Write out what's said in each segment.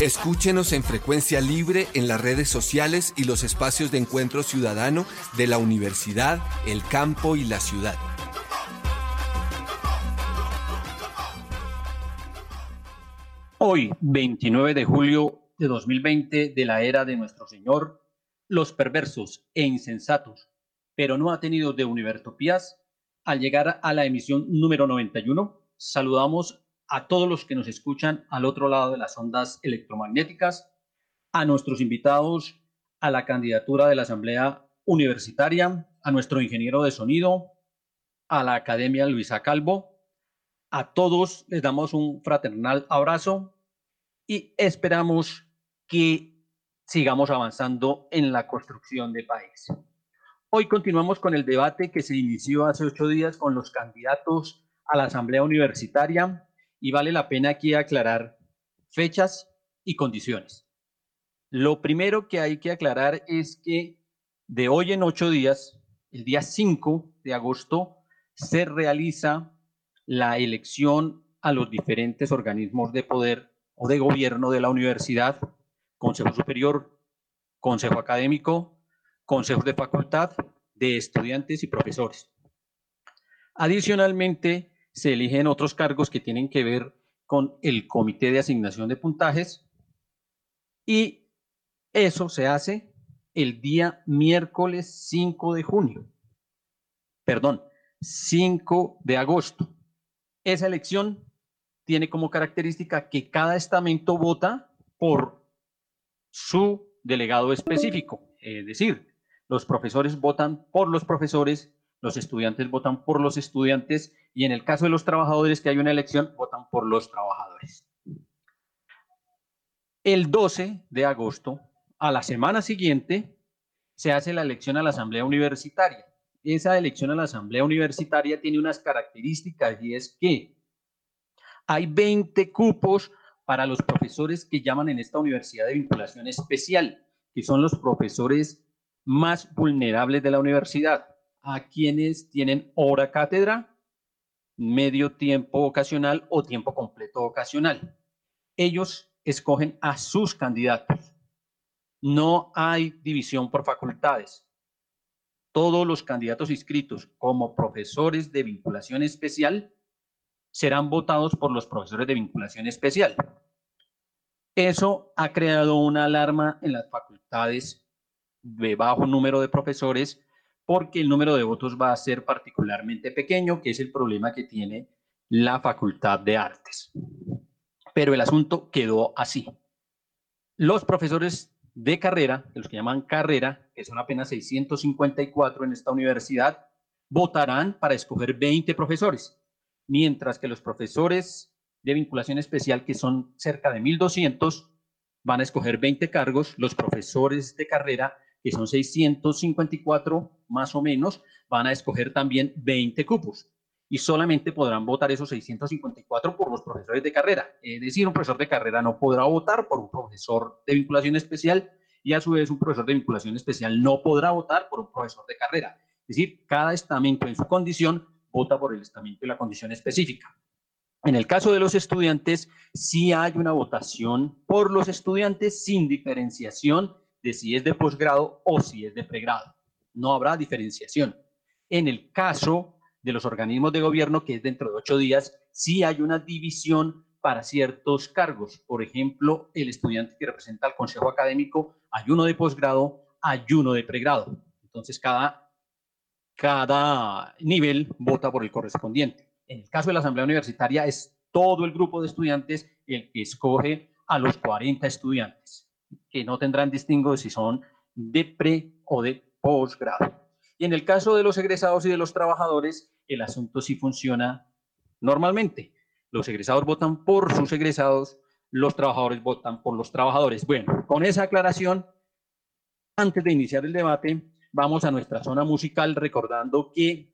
Escúchenos en frecuencia libre en las redes sociales y los espacios de encuentro ciudadano de la universidad, el campo y la ciudad. Hoy, 29 de julio de 2020, de la era de nuestro Señor, los perversos e insensatos, pero no atenidos de Univertopías, al llegar a la emisión número 91, saludamos a todos los que nos escuchan al otro lado de las ondas electromagnéticas, a nuestros invitados a la candidatura de la Asamblea Universitaria, a nuestro ingeniero de sonido, a la Academia Luisa Calvo, a todos les damos un fraternal abrazo y esperamos que sigamos avanzando en la construcción de país. Hoy continuamos con el debate que se inició hace ocho días con los candidatos a la Asamblea Universitaria y vale la pena aquí aclarar fechas y condiciones. Lo primero que hay que aclarar es que de hoy en ocho días, el día 5 de agosto, se realiza la elección a los diferentes organismos de poder o de gobierno de la universidad, Consejo Superior, Consejo Académico, Consejos de Facultad, de estudiantes y profesores. Adicionalmente, se eligen otros cargos que tienen que ver con el Comité de Asignación de Puntajes y eso se hace el día miércoles 5 de junio. Perdón, 5 de agosto. Esa elección tiene como característica que cada estamento vota por su delegado específico. Es decir, los profesores votan por los profesores, los estudiantes votan por los estudiantes y en el caso de los trabajadores que hay una elección, votan por los trabajadores. El 12 de agosto, a la semana siguiente, se hace la elección a la Asamblea Universitaria esa elección a la Asamblea Universitaria tiene unas características y es que hay 20 cupos para los profesores que llaman en esta universidad de vinculación especial, que son los profesores más vulnerables de la universidad, a quienes tienen hora cátedra, medio tiempo ocasional o tiempo completo ocasional. Ellos escogen a sus candidatos. No hay división por facultades todos los candidatos inscritos como profesores de vinculación especial serán votados por los profesores de vinculación especial. Eso ha creado una alarma en las facultades de bajo número de profesores porque el número de votos va a ser particularmente pequeño, que es el problema que tiene la Facultad de Artes. Pero el asunto quedó así. Los profesores de carrera, los que llaman carrera, que son apenas 654 en esta universidad, votarán para escoger 20 profesores, mientras que los profesores de vinculación especial, que son cerca de 1.200, van a escoger 20 cargos, los profesores de carrera, que son 654 más o menos, van a escoger también 20 cupos y solamente podrán votar esos 654 por los profesores de carrera. Es decir, un profesor de carrera no podrá votar por un profesor de vinculación especial y a su vez un profesor de vinculación especial no podrá votar por un profesor de carrera. Es decir, cada estamento en su condición vota por el estamento y la condición específica. En el caso de los estudiantes, sí hay una votación por los estudiantes sin diferenciación si es de posgrado o si es de pregrado. No habrá diferenciación. En el caso de los organismos de gobierno, que es dentro de ocho días, sí hay una división para ciertos cargos. Por ejemplo, el estudiante que representa al consejo académico, hay uno de posgrado, hay uno de pregrado. Entonces, cada, cada nivel vota por el correspondiente. En el caso de la Asamblea Universitaria, es todo el grupo de estudiantes el que escoge a los 40 estudiantes, que no tendrán distingo si son de pre o de posgrado. Y en el caso de los egresados y de los trabajadores, el asunto sí funciona normalmente. Los egresados votan por sus egresados, los trabajadores votan por los trabajadores. Bueno, con esa aclaración, antes de iniciar el debate, vamos a nuestra zona musical recordando que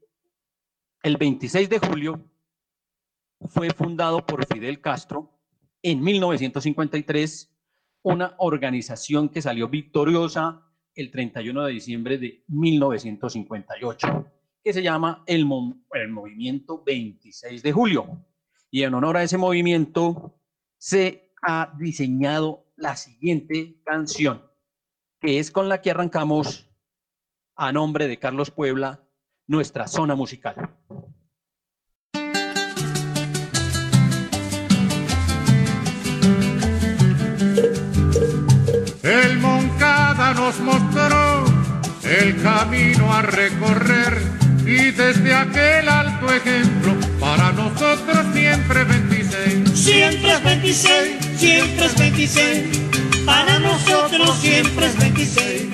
el 26 de julio fue fundado por Fidel Castro en 1953, una organización que salió victoriosa el 31 de diciembre de 1958, que se llama el, Movimiento 26 de Julio. Y en honor a ese movimiento se ha diseñado la siguiente canción, que es con la que arrancamos a nombre de Carlos Puebla nuestra zona musical. Nos mostró el camino a recorrer y desde aquel alto ejemplo para nosotros siempre 26. Siempre es 26, siempre es 26, para nosotros siempre es 26.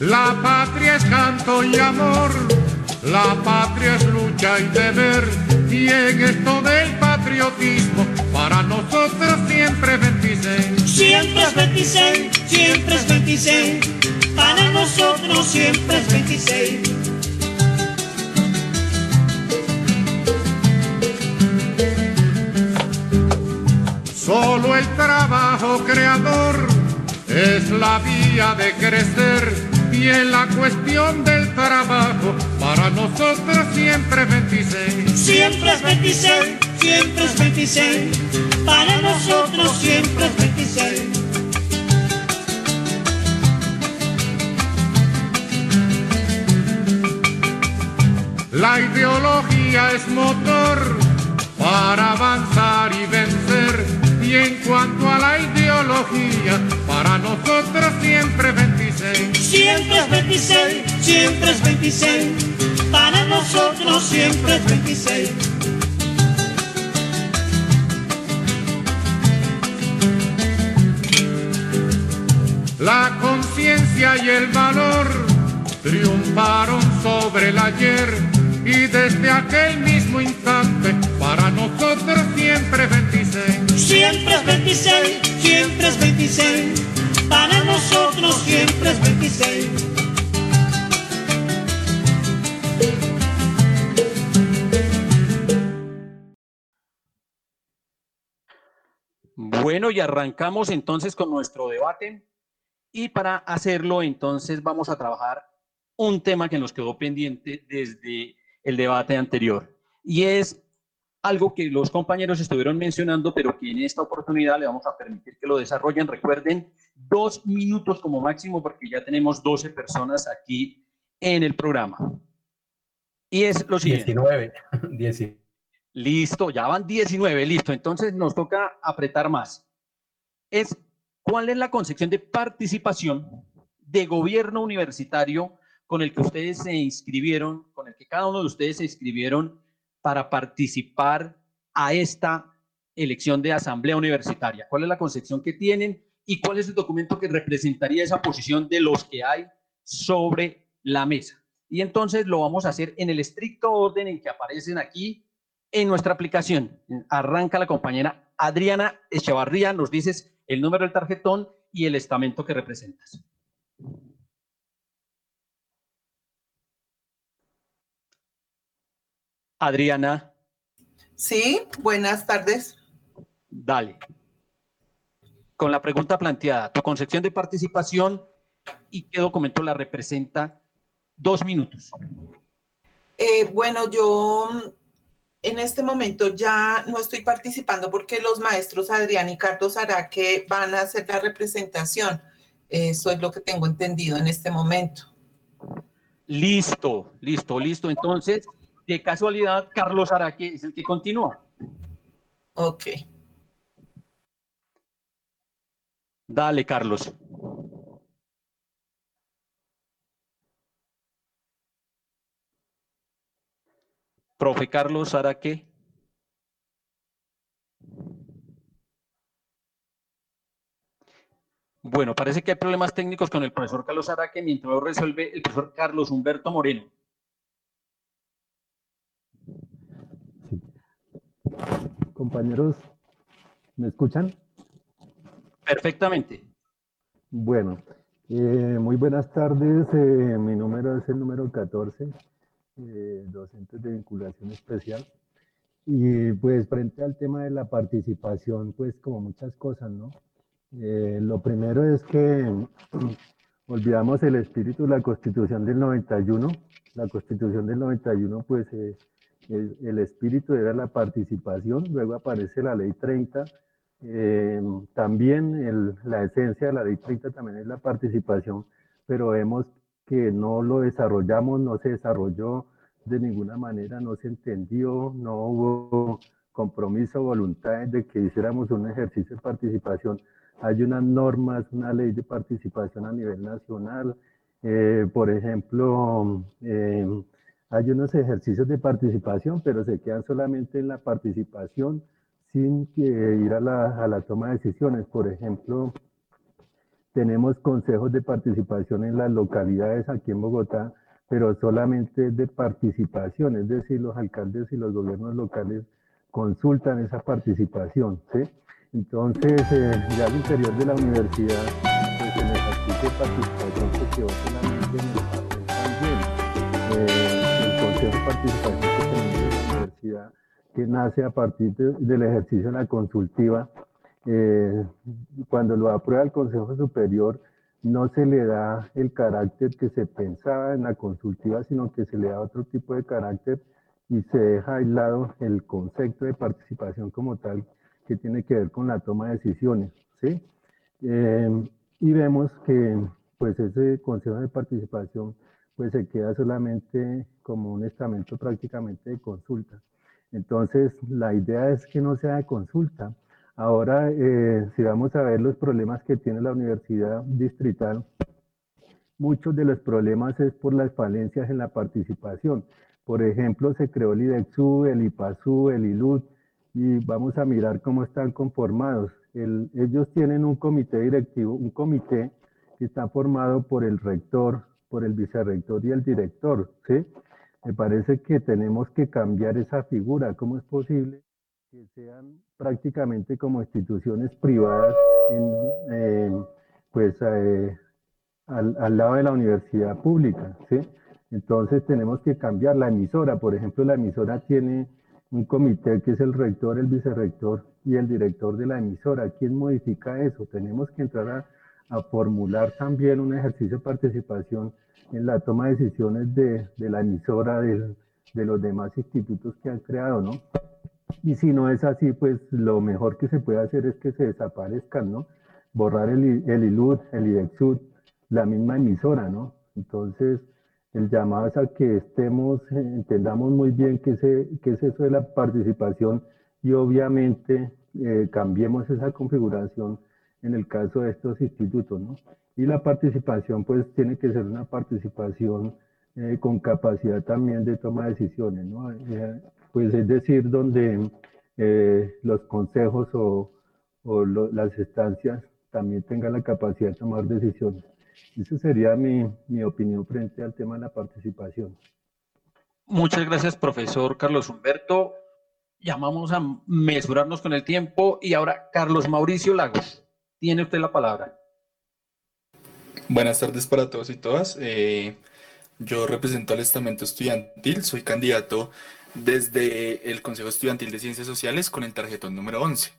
La patria es canto y amor, la patria es lucha y deber, y en esto del patriotismo, para nosotros siempre es 26. Siempre es 26, siempre es 26, para nosotros siempre es 26. Solo el trabajo creador es la vía de crecer y en la cuestión del trabajo para nosotros siempre es 26. Siempre es 26, siempre es 26, para nosotros siempre es 26. La ideología es motor para avanzar y vencer. Y en cuanto a la ideología, para nosotros siempre es 26. Siempre es 26, siempre es 26, para nosotros siempre es 26. La conciencia y el valor triunfaron sobre el ayer y desde aquel mismo instante para nosotros siempre es 26. Siempre es 26, siempre es 26, para nosotros siempre es 26. Bueno, y arrancamos entonces con nuestro debate. Y para hacerlo, entonces vamos a trabajar un tema que nos quedó pendiente desde el debate anterior. Y es algo que los compañeros estuvieron mencionando, pero que en esta oportunidad le vamos a permitir que lo desarrollen. Recuerden, dos minutos como máximo, porque ya tenemos 12 personas aquí en el programa. Y es lo siguiente. 19. 19. Listo, ya van 19, listo. Entonces nos toca apretar más. Es cuál es la concepción de participación de gobierno universitario con el que ustedes se inscribieron, con el que cada uno de ustedes se inscribieron para participar a esta elección de asamblea universitaria. ¿Cuál es la concepción que tienen y cuál es el documento que representaría esa posición de los que hay sobre la mesa? Y entonces lo vamos a hacer en el estricto orden en que aparecen aquí en nuestra aplicación. Arranca la compañera Adriana Echevarría, nos dices el número del tarjetón y el estamento que representas. Adriana. Sí, buenas tardes. Dale. Con la pregunta planteada, tu concepción de participación y qué documento la representa, dos minutos. Eh, bueno, yo en este momento ya no estoy participando porque los maestros Adrián y Carlos Araque van a hacer la representación. Eso es lo que tengo entendido en este momento. Listo, listo, listo. Entonces, de casualidad, Carlos Araque es el que continúa. Ok. Dale, Carlos. Profe Carlos, ¿hará qué? Bueno, parece que hay problemas técnicos con el profesor Carlos Araque, mientras lo resuelve el profesor Carlos Humberto Moreno. Sí. Compañeros, ¿me escuchan? Perfectamente. Bueno, eh, muy buenas tardes. Eh, mi número es el número 14 eh, docentes de vinculación especial. Y pues frente al tema de la participación, pues como muchas cosas, ¿no? lo primero es que olvidamos el espíritu de la Constitución del 91. La Constitución del 91, pues el, espíritu era la participación, luego aparece la ley 30, eh, también la esencia de la ley 30 también es la participación, pero vemos que no lo desarrollamos, no se desarrolló de ninguna manera, no se entendió, no hubo compromiso, voluntad de que hiciéramos un ejercicio de participación. Hay unas normas, una ley de participación a nivel nacional, eh, por ejemplo, eh, hay unos ejercicios de participación, pero se quedan solamente en la participación sin ir a la, a la toma de decisiones. Por ejemplo, tenemos consejos de participación en las localidades aquí en Bogotá, pero solamente de participación, es decir, los alcaldes y los gobiernos locales consultan esa participación. ¿sí? Entonces, eh, ya al interior de la universidad, pues en el ejercicio de participación se quedó solamente en el también. Eh, de participación que tenemos en la universidad, que nace a partir del ejercicio de la consultiva. Eh, cuando lo aprueba el Consejo Superior, no se le da el carácter que se pensaba en la consultiva, sino que se le da otro tipo de carácter y se deja aislado el concepto de participación como tal, que tiene que ver con la toma de decisiones. ¿sí? Eh, y vemos que pues ese consejo de participación pues se queda solamente como un estamento prácticamente de consulta. Entonces, la idea es que no sea de consulta. Ahora, eh, si vamos a ver los problemas que tiene la universidad distrital, muchos de los problemas es por las falencias en la participación. Por ejemplo, se creó el IDEXU, el IPASU, el ILUT, y vamos a mirar cómo están conformados. ellos tienen un comité directivo, un comité que está formado por el rector, por el vicerrector y el director. Me parece que tenemos que cambiar esa figura. ¿Cómo es posible que sean prácticamente como instituciones privadas en, pues, eh, al, lado de la universidad pública, ¿sí? Entonces tenemos que cambiar la emisora. Por ejemplo, la emisora tiene un comité que es el rector, el vicerrector y el director de la emisora. ¿Quién modifica eso? Tenemos que entrar a formular también un ejercicio de participación en la toma de decisiones de, de la emisora, de, de los demás institutos que han creado, ¿no? Y si no es así, pues lo mejor que se puede hacer es que se desaparezcan, ¿no? Borrar el, el ILUD, el IDEXUD, la misma emisora, ¿no? Entonces, el llamado es a que estemos, eh, entendamos muy bien qué, se, qué es eso de la participación y obviamente eh, cambiemos esa configuración en el caso de estos institutos, ¿no? Y la participación, pues, tiene que ser una participación eh, con capacidad también de toma de decisiones, ¿no? Pues, es decir, donde eh, los consejos o, o las estancias también tengan la capacidad de tomar decisiones. Esa sería mi, mi opinión frente al tema de la participación. Muchas gracias, profesor Carlos Humberto. Llamamos a mesurarnos con el tiempo y ahora Carlos Mauricio Lagos. Tiene usted la palabra. Buenas tardes para todos y todas. Eh, yo represento al estamento estudiantil, soy candidato desde el Consejo Estudiantil de Ciencias Sociales con el tarjetón número 11.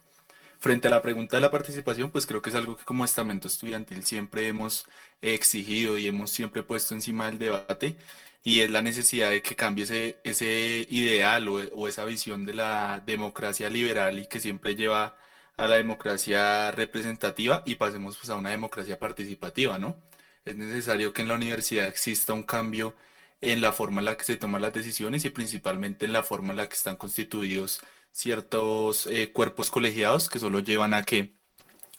Frente a la pregunta de la participación, pues creo que es algo que como estamento estudiantil siempre hemos exigido y hemos siempre puesto encima del debate y es la necesidad de que cambie ese, ideal o, o esa visión de la democracia liberal y que siempre lleva a la democracia representativa y pasemos pues, a una democracia participativa, ¿no? Es necesario que en la universidad exista un cambio en la forma en la que se toman las decisiones y principalmente en la forma en la que están constituidos ciertos eh, cuerpos colegiados que solo llevan a que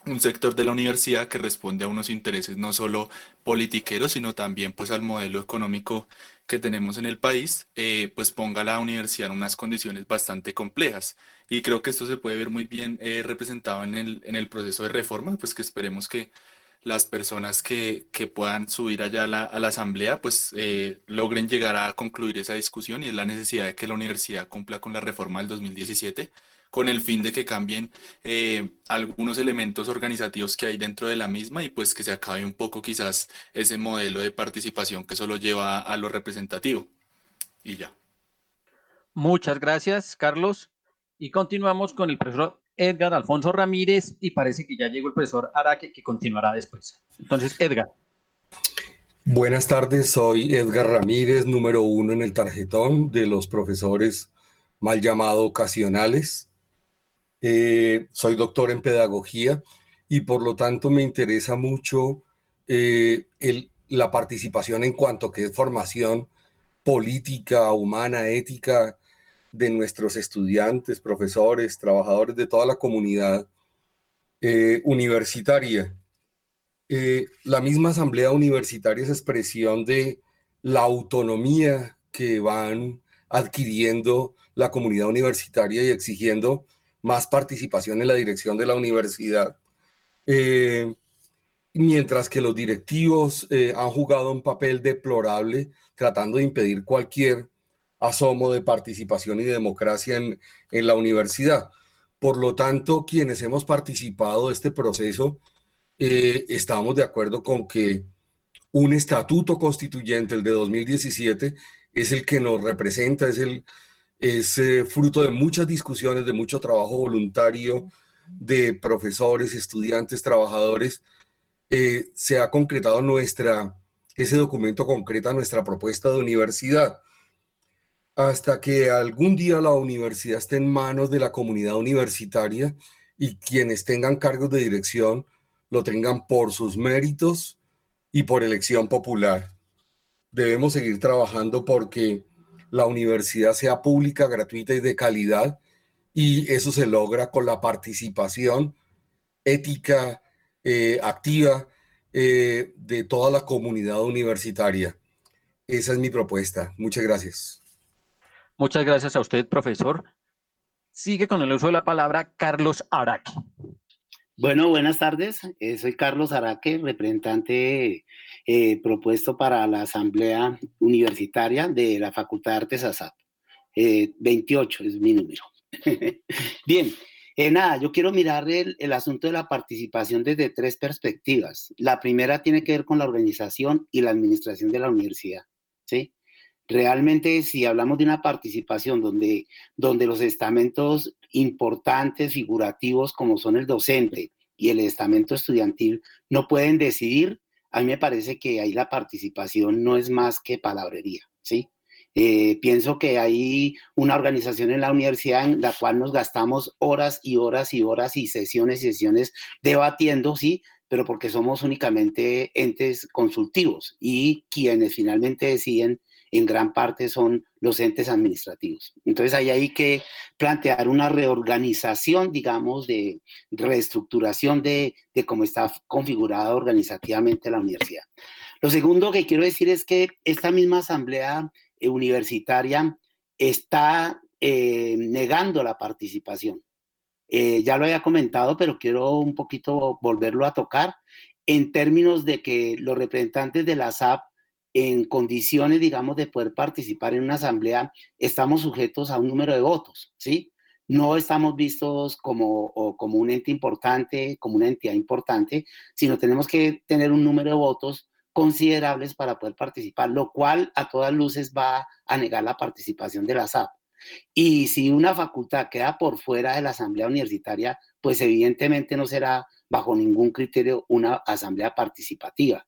un sector de la universidad que responde a unos intereses no solo politiqueros, sino también pues al modelo económico que tenemos en el país, eh, pues ponga a la universidad en unas condiciones bastante complejas. Y creo que esto se puede ver muy bien eh, representado en el, en el proceso de reforma, pues que esperemos que las personas que, que puedan subir allá a la, a la asamblea, pues eh, logren llegar a concluir esa discusión y es la necesidad de que la universidad cumpla con la reforma del 2017 con el fin de que cambien eh, algunos elementos organizativos que hay dentro de la misma y pues que se acabe un poco quizás ese modelo de participación que solo lleva a lo representativo. Y ya. Muchas gracias, Carlos. Y continuamos con el profesor Edgar Alfonso Ramírez y parece que ya llegó el profesor Araque que continuará después. Entonces, Edgar. Buenas tardes, soy Edgar Ramírez, número uno en el tarjetón de los profesores mal llamado ocasionales. Eh, soy doctor en pedagogía y por lo tanto me interesa mucho eh, la participación en cuanto que es formación política, humana, ética de nuestros estudiantes, profesores, trabajadores de toda la comunidad eh, universitaria. la misma asamblea universitaria es expresión de la autonomía que van adquiriendo la comunidad universitaria y exigiendo más participación en la dirección de la universidad. Eh, mientras que los directivos eh, han jugado un papel deplorable tratando de impedir cualquier asomo de participación y democracia en, en la universidad. Por lo tanto, quienes hemos participado de este proceso, eh, estamos de acuerdo con que un estatuto constituyente, el de 2017, es el que nos representa, es el, es eh, fruto de muchas discusiones, de mucho trabajo voluntario de profesores, estudiantes, trabajadores. Eh, se ha concretado nuestra, ese documento concreta nuestra propuesta de universidad. Hasta que algún día la universidad esté en manos de la comunidad universitaria y quienes tengan cargos de dirección lo tengan por sus méritos y por elección popular. Debemos seguir trabajando porque la universidad sea pública, gratuita y de calidad, y eso se logra con la participación ética, eh, activa eh, de toda la comunidad universitaria. Esa es mi propuesta. Muchas gracias. Muchas gracias a usted, profesor. Sigue con el uso de la palabra Carlos Araque. Bueno, buenas tardes. Eh, soy Carlos Araque, representante eh, propuesto para la Asamblea Universitaria de la Facultad de Artes ASAP. 28 eh, es mi número. Bien, eh, nada, yo quiero mirar el, el, asunto de la participación desde tres perspectivas. La primera tiene que ver con la organización y la administración de la universidad. ¿sí? Realmente, si hablamos de una participación donde, donde los estamentos importantes, figurativos, como son el docente y el estamento estudiantil, no pueden decidir, a mí me parece que ahí la participación no es más que palabrería, ¿sí? Eh, pienso que hay una organización en la universidad en la cual nos gastamos horas y horas y horas y sesiones y sesiones debatiendo, sí, pero porque somos únicamente entes consultivos y quienes finalmente deciden en gran parte son los entes administrativos. Entonces ahí hay que plantear una reorganización, digamos, de reestructuración de, de cómo está configurada organizativamente la universidad. Lo segundo que quiero decir es que esta misma asamblea eh, universitaria está eh, negando la participación. Eh, ya lo había comentado, pero quiero un poquito volverlo a tocar en términos de que los representantes de la SAP en condiciones, digamos, de poder participar en una asamblea, estamos sujetos a un número de votos, ¿sí? No estamos vistos como, como un ente importante, como una entidad importante, sino tenemos que tener un número de votos considerables para poder participar, lo cual a todas luces va a negar la participación de la SAP. Y si una facultad queda por fuera de la asamblea universitaria, pues evidentemente no será bajo ningún criterio una asamblea participativa.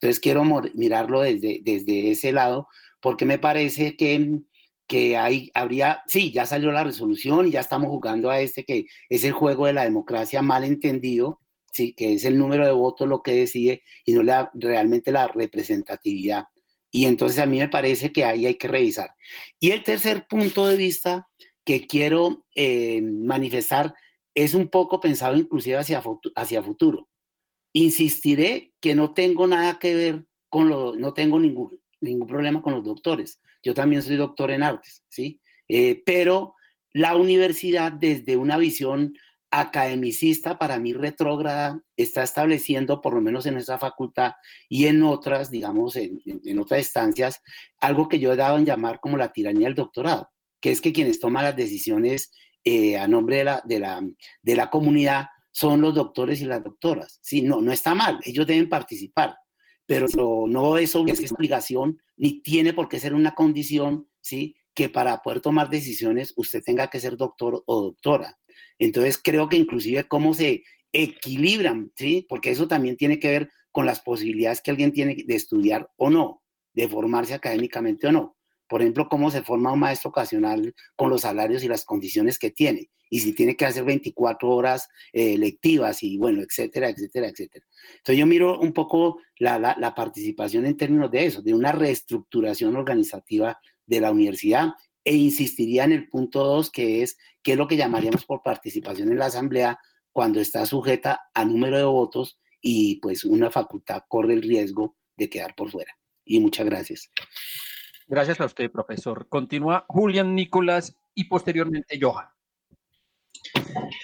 Entonces quiero mirarlo desde, desde ese lado, porque me parece que, que hay, habría, sí, ya salió la resolución y ya estamos jugando a este que es el juego de la democracia mal entendido, sí, que es el número de votos lo que decide y no la, realmente la representatividad. Y entonces a mí me parece que ahí hay que revisar. Y el tercer punto de vista que quiero eh, manifestar es un poco pensado inclusive hacia, hacia futuro. Insistiré que no tengo nada que ver con lo, no tengo ningún, ningún problema con los doctores. Yo también soy doctor en artes, ¿sí? Eh, pero la universidad desde una visión academicista, para mí retrógrada, está estableciendo, por lo menos en esa facultad y en otras, digamos, en, en, otras instancias, algo que yo he dado en llamar como la tiranía del doctorado, que es que quienes toman las decisiones eh, a nombre de la, de, la, de la comunidad son los doctores y las doctoras. Sí, no, no está mal, ellos deben participar, pero no es obligación ni tiene por qué ser una condición, ¿sí? Que para poder tomar decisiones usted tenga que ser doctor o doctora. Entonces creo que inclusive cómo se equilibran, ¿sí? Porque eso también tiene que ver con las posibilidades que alguien tiene de estudiar o no, de formarse académicamente o no. Por ejemplo, cómo se forma un maestro ocasional con los salarios y las condiciones que tiene. Y si tiene que hacer 24 horas eh, lectivas y bueno, etcétera, etcétera, etcétera. Entonces yo miro un poco la, participación en términos de eso, de una reestructuración organizativa de la universidad e insistiría en el punto 2, que es qué es lo que llamaríamos por participación en la asamblea cuando está sujeta a número de votos y pues una facultad corre el riesgo de quedar por fuera. Y muchas gracias. Gracias a usted, profesor. Continúa Julián Nicolás y posteriormente Johan.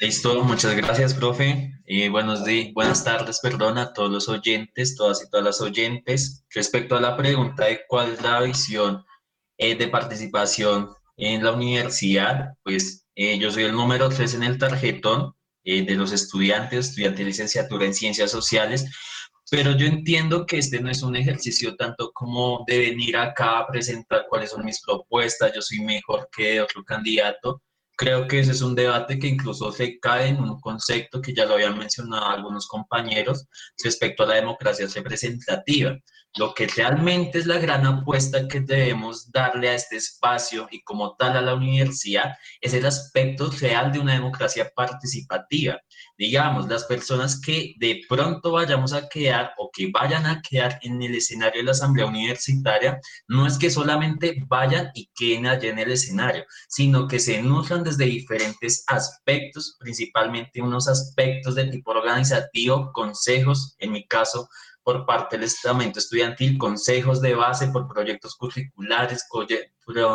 Listo, muchas gracias, profe. Eh, buenos días, buenas tardes, perdón, a todos los oyentes, todas y todas las oyentes. Respecto a la pregunta de cuál es la visión eh, de participación en la universidad, pues eh, yo soy el número 3 en el tarjetón de los estudiantes, estudiante de licenciatura en ciencias sociales, pero yo entiendo que este no es un ejercicio tanto como de venir acá a presentar cuáles son mis propuestas, yo soy mejor que otro candidato. Creo que ese es un debate que incluso se cae en un concepto que ya lo habían mencionado algunos compañeros respecto a la democracia representativa. Lo que realmente es la gran apuesta que debemos darle a este espacio y como tal a la universidad es el aspecto real de una democracia participativa. Digamos, las personas que de pronto vayamos a quedar o que vayan a quedar en el escenario de la asamblea universitaria, no es que solamente vayan y queden allá en el escenario, sino que se nutran desde diferentes aspectos, principalmente unos aspectos de tipo organizativo, consejos, en mi caso, por parte del estamento estudiantil, consejos de base por proyectos curriculares,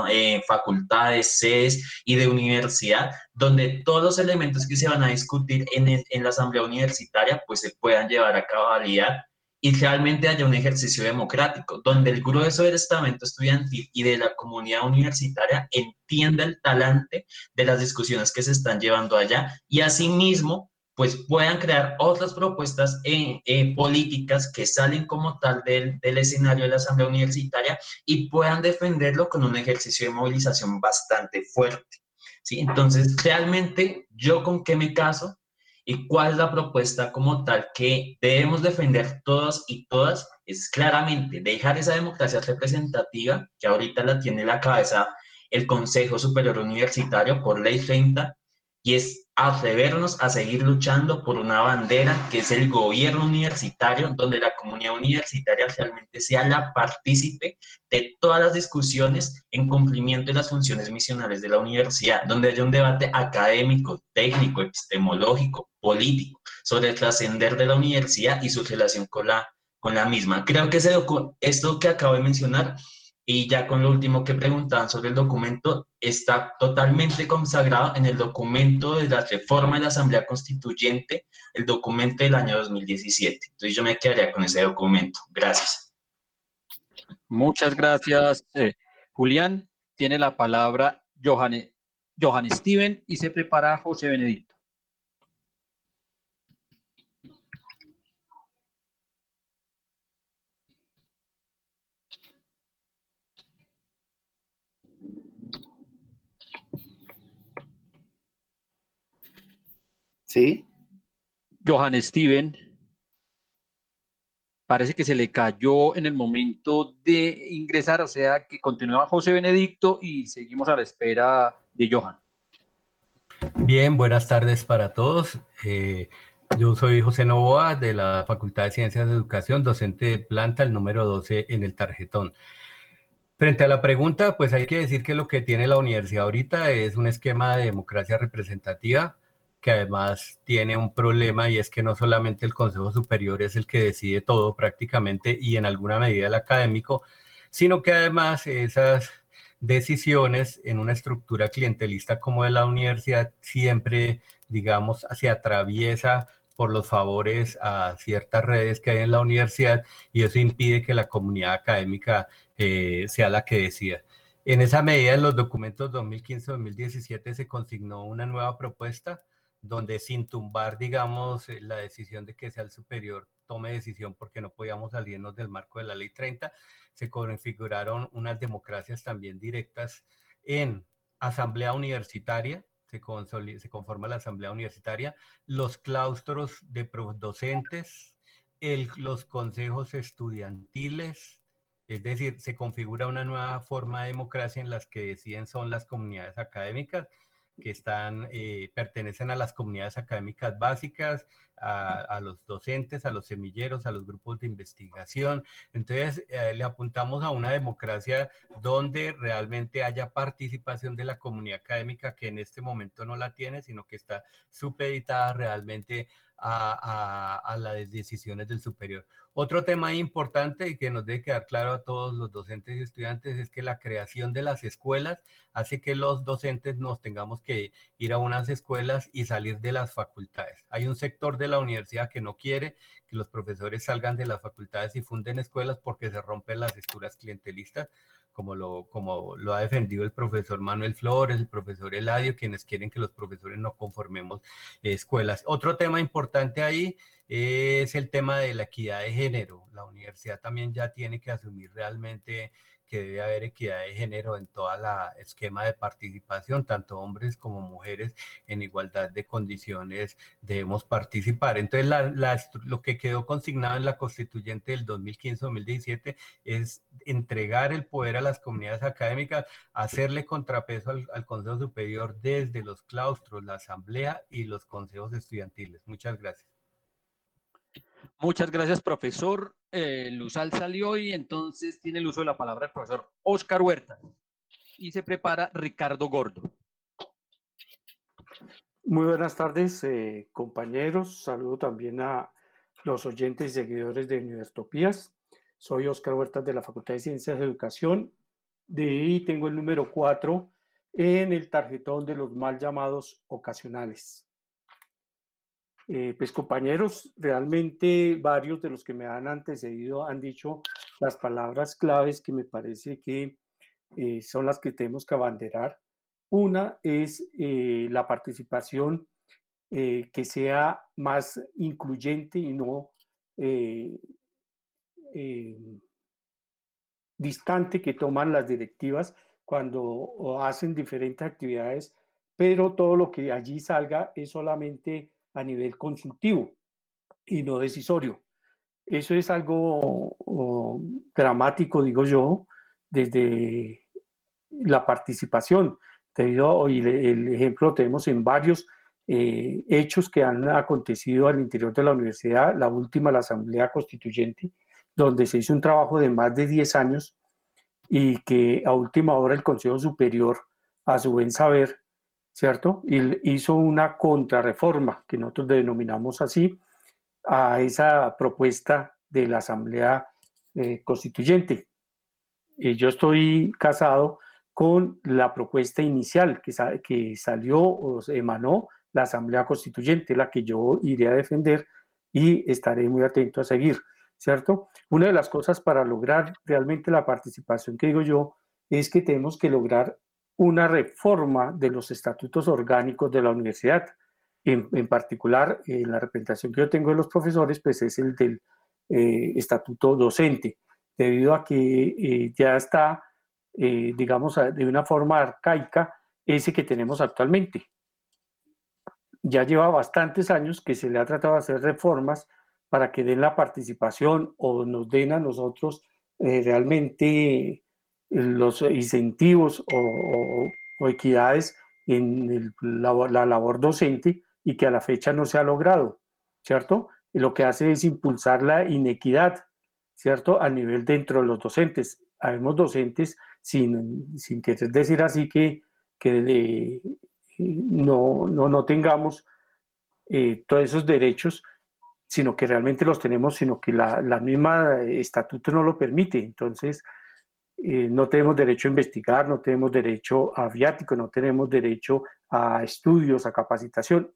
eh, facultades, sedes y de universidad, donde todos los elementos que se van a discutir en, en la asamblea universitaria pues se puedan llevar a cabalidad y realmente haya un ejercicio democrático, donde el grueso del estamento estudiantil y de la comunidad universitaria entienda el talante de las discusiones que se están llevando allá y asimismo pues puedan crear otras propuestas eh, eh, políticas que salen como tal del, escenario de la Asamblea Universitaria y puedan defenderlo con un ejercicio de movilización bastante fuerte. ¿sí? Entonces, realmente, ¿yo con qué me caso? ¿Y cuál es la propuesta como tal que debemos defender todos y todas? Es claramente dejar esa democracia representativa, que ahorita la tiene la cabeza el Consejo Superior Universitario por Ley 30, y es atrevernos a seguir luchando por una bandera que es el gobierno universitario, donde la comunidad universitaria realmente sea la partícipe de todas las discusiones en cumplimiento de las funciones misionales de la universidad, donde haya un debate académico, técnico, epistemológico, político, sobre el trascender de la universidad y su relación con la, con la misma. Creo que ese esto que acabo de mencionar y ya con lo último que preguntaban sobre el documento, está totalmente consagrado en el documento de la reforma de la Asamblea Constituyente, el documento del año 2017. Entonces yo me quedaría con ese documento. Gracias. Muchas gracias, eh, Julián. Tiene la palabra Johan, Johan Steven y se prepara José Benedicto. ¿Sí? Johan Steven. Parece que se le cayó en el momento de ingresar, o sea que continúa José Benedicto y seguimos a la espera de Johan. Bien, buenas tardes para todos. Eh, yo soy José Novoa de la Facultad de Ciencias de Educación, docente de planta, el número 12 en el tarjetón. Frente a la pregunta, pues hay que decir que lo que tiene la universidad ahorita es un esquema de democracia representativa que además tiene un problema y es que no solamente el Consejo Superior es el que decide todo prácticamente y en alguna medida el académico, sino que además esas decisiones en una estructura clientelista como de la universidad siempre, digamos, se atraviesa por los favores a ciertas redes que hay en la universidad y eso impide que la comunidad académica eh, sea la que decida. En esa medida, en los documentos 2015-2017 se consignó una nueva propuesta donde sin tumbar, digamos, eh, la decisión de que sea el superior tome decisión porque no podíamos salirnos del marco de la ley 30, se configuraron unas democracias también directas en asamblea universitaria, se, se conforma la asamblea universitaria, los claustros de docentes, los consejos estudiantiles, es decir, se configura una nueva forma de democracia en las que deciden son las comunidades académicas, que están, eh, pertenecen a las comunidades académicas básicas, a, los docentes, a los semilleros, a los grupos de investigación. Entonces, eh, le apuntamos a una democracia donde realmente haya participación de la comunidad académica que en este momento no la tiene, sino que está supeditada realmente a, las decisiones del superior. Otro tema importante y que nos debe quedar claro a todos los docentes y estudiantes es que la creación de las escuelas hace que los docentes nos tengamos que ir a unas escuelas y salir de las facultades. Hay un sector de la universidad que no quiere que los profesores salgan de las facultades y funden escuelas porque se rompen las estructuras clientelistas como lo, como lo ha defendido el profesor Manuel Flores, el profesor Eladio, quienes quieren que los profesores no conformemos escuelas. Otro tema importante ahí es el tema de la equidad de género. La universidad también ya tiene que asumir realmente que debe haber equidad de género en toda la esquema de participación, tanto hombres como mujeres en igualdad de condiciones debemos participar. Entonces, lo que quedó consignado en la constituyente del 2015-2017 es entregar el poder a las comunidades académicas, hacerle contrapeso al, al Consejo Superior desde los claustros, la asamblea y los consejos estudiantiles. Muchas gracias. Muchas gracias, profesor. Eh, Luzal salió y entonces tiene el uso de la palabra el profesor Oscar Huerta. Y se prepara Ricardo Gordo. Muy buenas tardes, eh, compañeros. Saludo también a los oyentes y seguidores de Universitopías. Soy Oscar Huerta de la Facultad de Ciencias de Educación. De ahí tengo el número 4 en el tarjetón de los mal llamados ocasionales. Eh, pues compañeros, realmente varios de los que me han antecedido han dicho las palabras claves que me parece que eh, son las que tenemos que abanderar. Una es eh, la participación que sea más incluyente y no distante que toman las directivas cuando hacen diferentes actividades, pero todo lo que allí salga es solamente a nivel consultivo y no decisorio. Eso es algo dramático, digo yo, desde la participación. Debido, y el ejemplo lo tenemos en varios eh, hechos que han acontecido al interior de la universidad, la última, la Asamblea Constituyente, donde se hizo un trabajo de más de 10 años y que a última hora el Consejo Superior, a su buen saber, ¿cierto? Y hizo una contrarreforma, que nosotros denominamos así, a esa propuesta de la Asamblea eh, Constituyente. Y yo estoy casado con la propuesta inicial que, que salió o emanó la Asamblea Constituyente, la que yo iré a defender y estaré muy atento a seguir, ¿cierto? Una de las cosas para lograr realmente la participación que digo yo es que tenemos que lograr una reforma de los estatutos orgánicos de la universidad. En, particular, en eh, la representación que yo tengo de los profesores, pues es el del eh, estatuto docente, debido a que eh, ya está, digamos, de una forma arcaica ese que tenemos actualmente. Ya lleva bastantes años que se le ha tratado de hacer reformas para que den la participación o nos den a nosotros realmente los incentivos o, equidades en la, labor docente y que a la fecha no se ha logrado, ¿cierto? Y lo que hace es impulsar la inequidad, ¿cierto? A nivel dentro de los docentes. Habemos docentes, sin, sin querer decir así, que, que no, no, no, tengamos eh, todos esos derechos, sino que realmente los tenemos, sino que la, la misma estatuto no lo permite. Entonces, eh, no tenemos derecho a investigar, no tenemos derecho a viático, no tenemos derecho a estudios, a capacitación.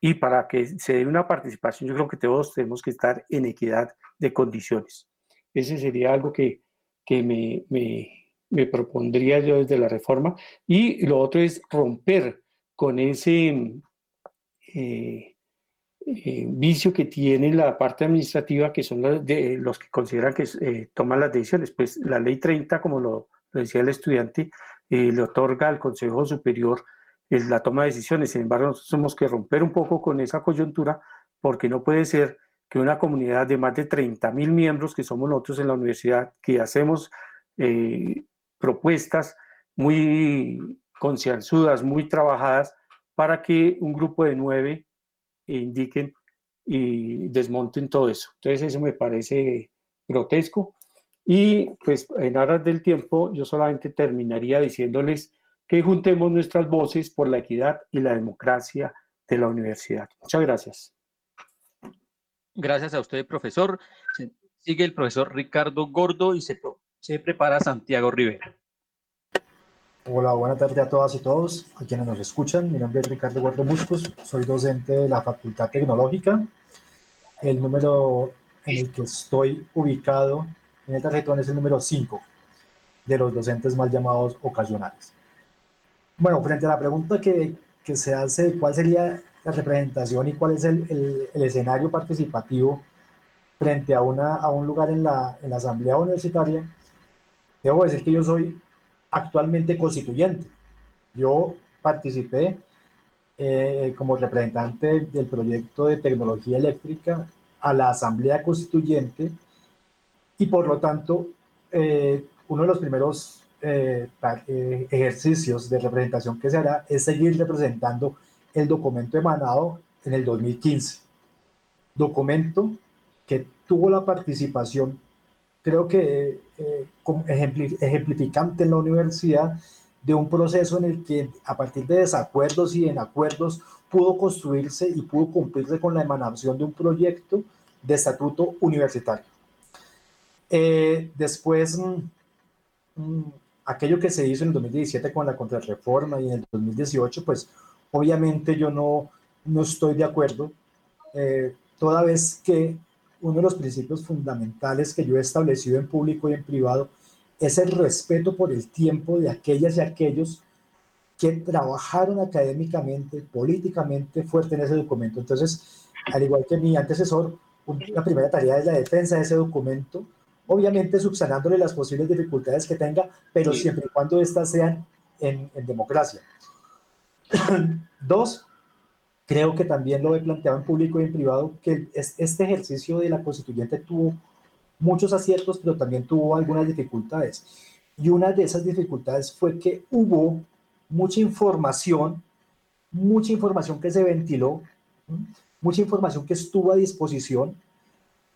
Y para que se dé una participación, yo creo que todos tenemos que estar en equidad de condiciones. Ese sería algo que, que me, me, propondría yo desde la reforma. Y lo otro es romper con ese eh, eh, vicio que tiene la parte administrativa, que son de, los que consideran que eh, toman las decisiones. Pues la ley 30, como lo, decía el estudiante, le otorga al Consejo Superior la toma de decisiones. Sin embargo, nosotros tenemos que romper un poco con esa coyuntura porque no puede ser que una comunidad de más de 30 mil miembros que somos nosotros en la universidad, que hacemos propuestas muy concienzudas, muy trabajadas, para que un grupo de nueve indiquen y desmonten todo eso. Entonces eso me parece grotesco. Y pues en aras del tiempo yo solamente terminaría diciéndoles que juntemos nuestras voces por la equidad y la democracia de la universidad. Muchas gracias. Gracias a usted, profesor. Sigue el profesor Ricardo Gordo y se prepara Santiago Rivera. Hola, buenas tardes a todas y todos, a quienes nos escuchan. Mi nombre es Ricardo Muscos, soy docente de la Facultad Tecnológica. El número en el que estoy ubicado en el tarjetón es el número 5 de los docentes mal llamados ocasionales. Bueno, frente a la pregunta que, que se hace, ¿cuál sería la representación y cuál es el, el, el escenario participativo frente a, una, a un lugar en la, en la asamblea universitaria? Debo decir que yo soy actualmente constituyente. Yo participé eh, como representante del proyecto de tecnología eléctrica a la Asamblea Constituyente y por lo tanto eh, uno de los primeros eh, ejercicios de representación que se hará es seguir representando el documento emanado en el 2015. Documento que tuvo la participación creo que eh, ejemplificante en la universidad de un proceso en el que a partir de desacuerdos y en acuerdos pudo construirse y pudo cumplirse con la emanación de un proyecto de estatuto universitario. Eh, después, mm, mm, aquello que se hizo en el 2017 con la contrarreforma y en el 2018, pues obviamente yo no, no estoy de acuerdo, eh, toda vez que uno de los principios fundamentales que yo he establecido en público y en privado es el respeto por el tiempo de aquellas y aquellos que trabajaron académicamente, políticamente fuerte en ese documento. Entonces, al igual que mi antecesor, la primera tarea es la defensa de ese documento, obviamente subsanándole las posibles dificultades que tenga, pero siempre y cuando éstas sean en, en democracia. Dos, creo que también lo he planteado en público y en privado, que este ejercicio de la constituyente tuvo muchos aciertos, pero también tuvo algunas dificultades. Y una de esas dificultades fue que hubo mucha información, mucha información que se ventiló, mucha información que estuvo a disposición,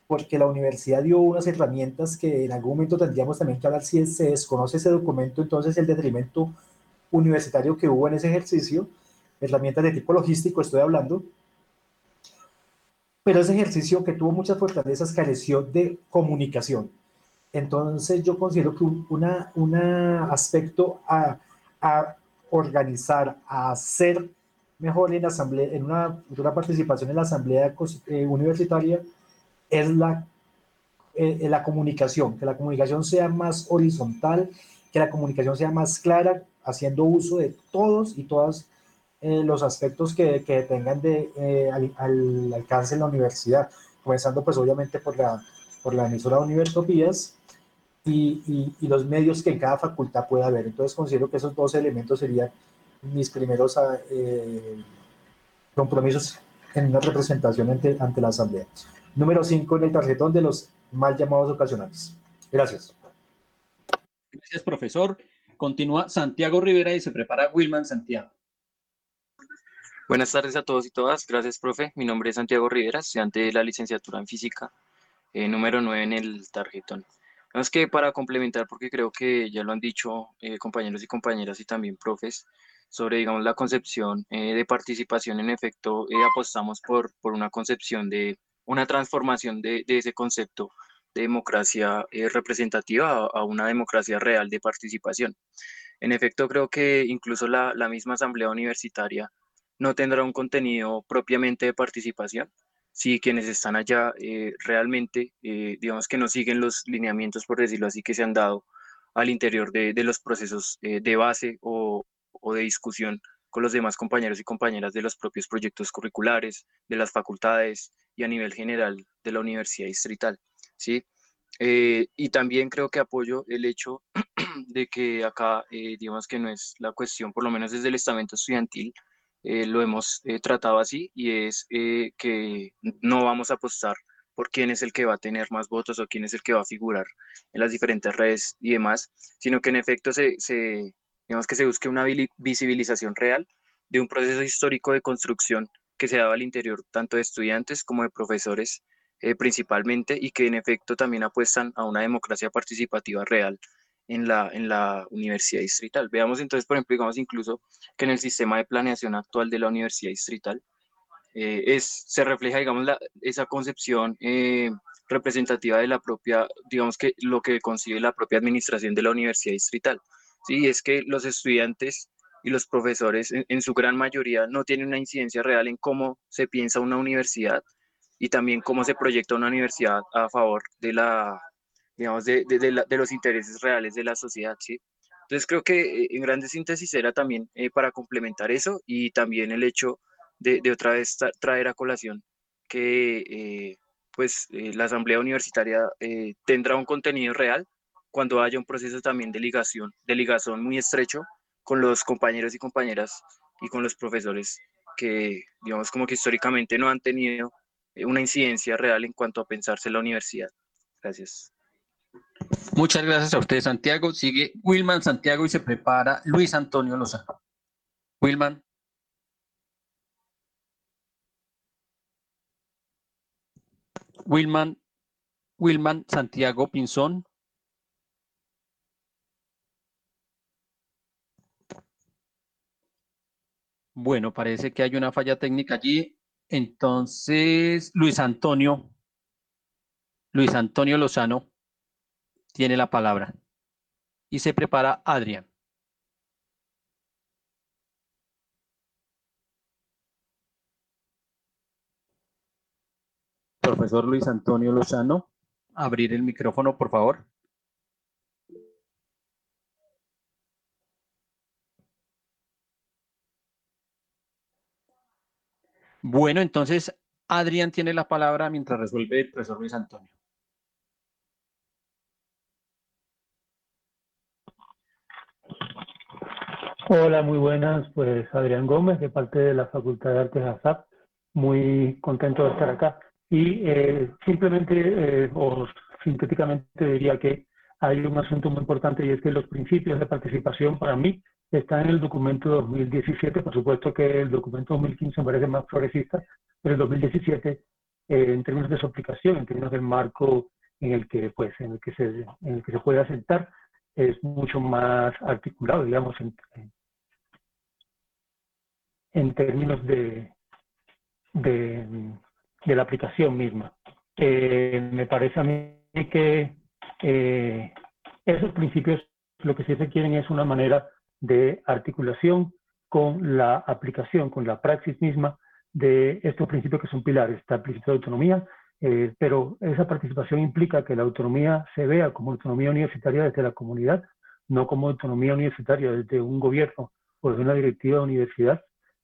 porque la universidad dio unas herramientas que en algún momento tendríamos también que hablar si se desconoce ese documento, entonces el detrimento universitario que hubo en ese ejercicio, herramientas de tipo logístico estoy hablando, pero ese ejercicio que tuvo muchas fortalezas careció de comunicación. Entonces yo considero que un aspecto a, a, organizar, a hacer mejor en, asamblea, en una futura participación en la asamblea eh, universitaria es la, eh, la comunicación, que la comunicación sea más horizontal, que la comunicación sea más clara, haciendo uso de todos y todas eh, los aspectos que, que tengan de, eh, al, alcance en la universidad, comenzando pues obviamente por la, por la emisora Univertopías y, y, y, los medios que en cada facultad pueda haber. Entonces considero que esos dos elementos serían mis primeros ah, eh, compromisos en una representación ante, ante la asamblea. Número 5 en el tarjetón de los mal llamados ocasionales. Gracias. Gracias, profesor. Continúa Santiago Rivera y se prepara Wilman Santiago. Buenas tardes a todos y todas. Gracias, profe. Mi nombre es Santiago Rivera, estudiante de la licenciatura en física, eh, número 9 en el tarjetón. Es que para complementar, porque creo que ya lo han dicho eh, compañeros y compañeras y también profes, sobre, digamos, la concepción eh, de participación, en efecto, apostamos por, por una concepción de una transformación de, de ese concepto de democracia representativa a, a, una democracia real de participación. En efecto, creo que incluso la, la misma asamblea universitaria no tendrá un contenido propiamente de participación. Si quienes están allá eh, realmente, eh, digamos que no siguen los lineamientos, por decirlo así, que se han dado al interior de, de los procesos eh, de base o, o de discusión con los demás compañeros y compañeras de los propios proyectos curriculares, de las facultades y a nivel general de la universidad distrital. ¿sí? Eh, y también creo que apoyo el hecho de que acá, eh, digamos que no es la cuestión, por lo menos desde el estamento estudiantil, eh, lo hemos tratado así y es que no vamos a apostar por quién es el que va a tener más votos o quién es el que va a figurar en las diferentes redes y demás, sino que en efecto se, se que se busque una visibilización real de un proceso histórico de construcción que se daba al interior tanto de estudiantes como de profesores eh, principalmente y que en efecto también apuestan a una democracia participativa real en la, en la universidad distrital. Veamos entonces, por ejemplo, digamos incluso que en el sistema de planeación actual de la universidad distrital eh, es, se refleja, digamos, la, esa concepción eh, representativa de la propia, digamos que lo que concibe la propia administración de la universidad distrital. Sí, es que los estudiantes y los profesores en, su gran mayoría no tienen una incidencia real en cómo se piensa una universidad y también cómo se proyecta una universidad a favor de la digamos de, de, los intereses reales de la sociedad sí entonces creo que eh, en grande síntesis era también eh, para complementar eso y también el hecho de, otra vez traer a colación que eh, pues la asamblea universitaria tendrá un contenido real cuando haya un proceso también de ligación, de ligación muy estrecho con los compañeros y compañeras y con los profesores que, digamos, como que históricamente no han tenido eh, una incidencia real en cuanto a pensarse la universidad. Gracias. Muchas gracias a usted, Santiago. Sigue Wilman Santiago y se prepara Luis Antonio Lozano. Wilman. Wilman, Wilman Santiago Pinzón. Bueno, parece que hay una falla técnica allí. Entonces, Luis Antonio, Luis Antonio Lozano tiene la palabra. Y se prepara Adrián. Profesor Luis Antonio Lozano, abrir el micrófono, por favor. Bueno, entonces Adrián tiene la palabra mientras resuelve el profesor Luis Antonio. Hola, muy buenas. Pues Adrián Gómez, de parte de la Facultad de Artes ASAP. Muy contento de estar acá. Y eh, simplemente, eh, o sintéticamente diría que hay un asunto muy importante y es que los principios de participación para mí está en el documento 2017, por supuesto que el documento 2015 me parece más progresista, pero el 2017, eh, en términos de su aplicación, en términos del marco en el que, pues, en el que, se, en el que se puede asentar, es mucho más articulado, digamos, en, en términos de, de, de, la aplicación misma. Eh, me parece a mí que eh, esos principios lo que sí se quieren es una manera de articulación con la aplicación, con la praxis misma de estos principios que son pilares. Está el principio de autonomía, eh, pero esa participación implica que la autonomía se vea como autonomía universitaria desde la comunidad, no como autonomía universitaria desde un gobierno o de una directiva de universidad.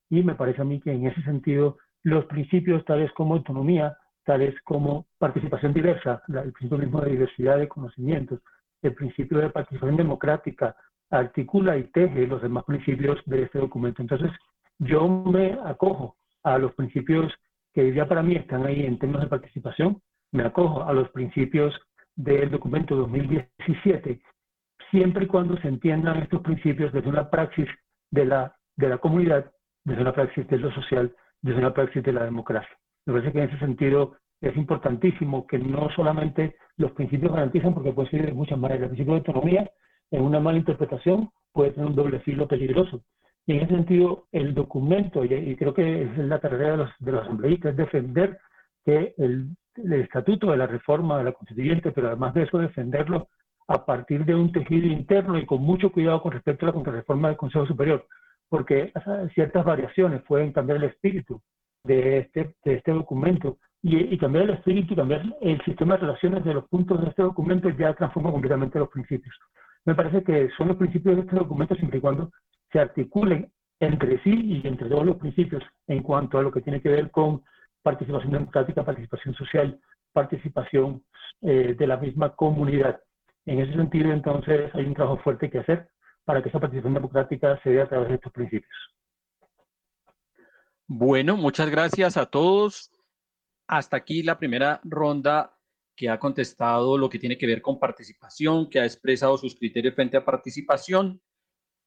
Y me parece a mí que en ese sentido los principios tales como autonomía, tales como participación diversa, el principio mismo de diversidad de conocimientos, el principio de participación democrática, articula y teje los demás principios de este documento. Entonces, yo me acojo a los principios que ya para mí están ahí en términos de participación, me acojo a los principios del documento 2017, siempre y cuando se entiendan estos principios desde una praxis de la, de la comunidad, desde una praxis de lo social, desde una praxis de la democracia. Me parece que en ese sentido es importantísimo que no solamente los principios garantizan, porque puede ser de muchas maneras, el principio de autonomía en una mala interpretación puede tener un doble filo peligroso. Y en ese sentido, el documento, y, creo que es la tarea de los, de los asambleístas, es defender que el, estatuto de la reforma de la constituyente, pero además de eso, defenderlo a partir de un tejido interno y con mucho cuidado con respecto a la contrarreforma del Consejo Superior, porque ciertas variaciones pueden cambiar el espíritu de este, de este documento y, y, cambiar el espíritu cambiar el sistema de relaciones de los puntos de este documento ya transforma completamente los principios. Me parece que son los principios de este documento siempre y cuando se articulen entre sí y entre todos los principios en cuanto a lo que tiene que ver con participación democrática, participación social, participación eh, de la misma comunidad. En ese sentido, entonces, hay un trabajo fuerte que hacer para que esa participación democrática se dé a través de estos principios. Bueno, muchas gracias a todos. Hasta aquí la primera ronda que ha contestado lo que tiene que ver con participación, que ha expresado sus criterios frente a participación.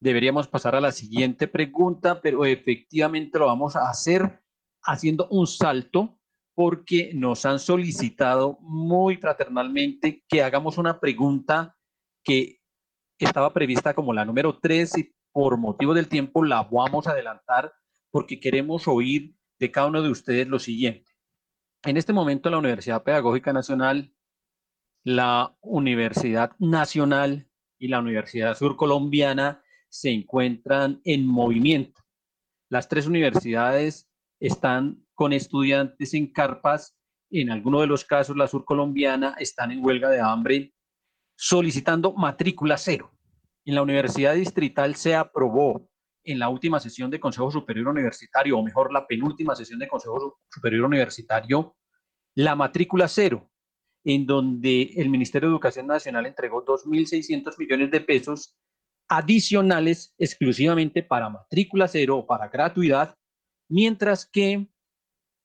Deberíamos pasar a la siguiente pregunta, pero efectivamente lo vamos a hacer haciendo un salto porque nos han solicitado muy fraternalmente que hagamos una pregunta que estaba prevista como la número 3 y por motivo del tiempo la vamos a adelantar porque queremos oír de cada uno de ustedes lo siguiente. En este momento la Universidad Pedagógica Nacional, la Universidad Nacional y la Universidad Surcolombiana se encuentran en movimiento. Las tres universidades están con estudiantes en carpas, en algunos de los casos la surcolombiana están en huelga de hambre solicitando matrícula cero. En la Universidad Distrital se aprobó en la última sesión de Consejo Superior Universitario, o mejor, la penúltima sesión de Consejo Superior Universitario, la matrícula cero, en donde el Ministerio de Educación Nacional entregó 2.600 millones de pesos adicionales exclusivamente para matrícula cero o para gratuidad, mientras que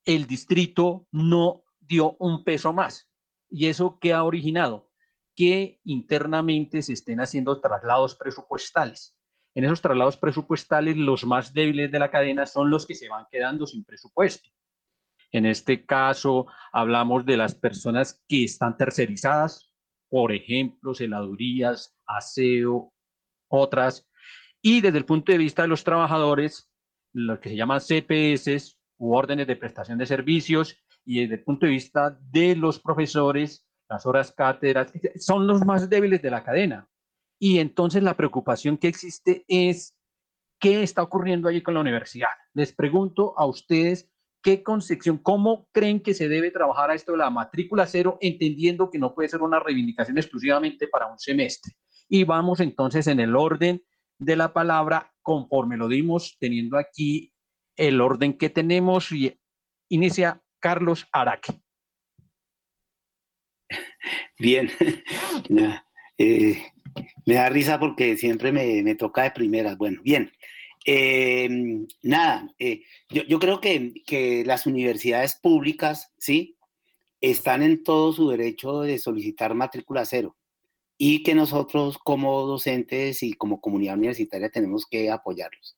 el distrito no dio un peso más. ¿Y eso qué ha originado? Que internamente se estén haciendo traslados presupuestales. En esos traslados presupuestales, los más débiles de la cadena son los que se van quedando sin presupuesto. En este caso, hablamos de las personas que están tercerizadas, por ejemplo, celadurías, aseo, otras. Y desde el punto de vista de los trabajadores, lo que se llaman CPS u órdenes de prestación de servicios, y desde el punto de vista de los profesores, las horas cátedras, son los más débiles de la cadena. Y entonces la preocupación que existe es qué está ocurriendo allí con la universidad. Les pregunto a ustedes qué concepción, cómo creen que se debe trabajar a esto de la matrícula cero, entendiendo que no puede ser una reivindicación exclusivamente para un semestre. Y vamos entonces en el orden de la palabra, conforme lo dimos, teniendo aquí el orden que tenemos. Y inicia Carlos Araque. Bien, eh, me da risa porque siempre me, me, toca de primeras. Bueno, bien. Eh, nada, eh, yo, yo, creo que, que, las universidades públicas, ¿sí? Están en todo su derecho de solicitar matrícula cero y que nosotros como docentes y como comunidad universitaria tenemos que apoyarlos.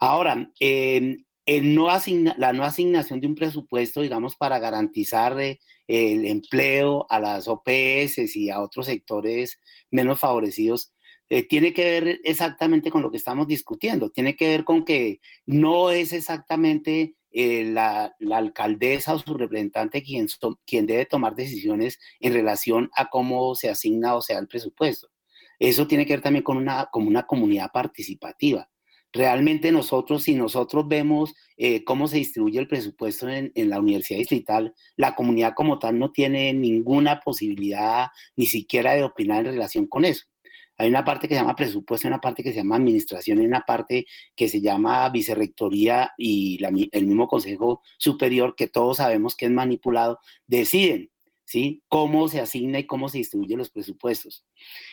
Ahora, eh, el no la no asignación de un presupuesto, digamos, para garantizar eh, el empleo a las OPS y a otros sectores menos favorecidos, eh, tiene que ver exactamente con lo que estamos discutiendo. Tiene que ver con que no es exactamente eh, la, alcaldesa o su representante quien, quien debe tomar decisiones en relación a cómo se asigna o sea el presupuesto. Eso tiene que ver también con una comunidad participativa. Realmente nosotros, si nosotros vemos eh, cómo se distribuye el presupuesto en, en, la universidad distrital, la comunidad como tal no tiene ninguna posibilidad ni siquiera de opinar en relación con eso. Hay una parte que se llama presupuesto, una parte que se llama administración, una parte que se llama vicerrectoría y el mismo Consejo Superior, que todos sabemos que es manipulado, deciden ¿sí? Cómo se asigna y cómo se distribuyen los presupuestos.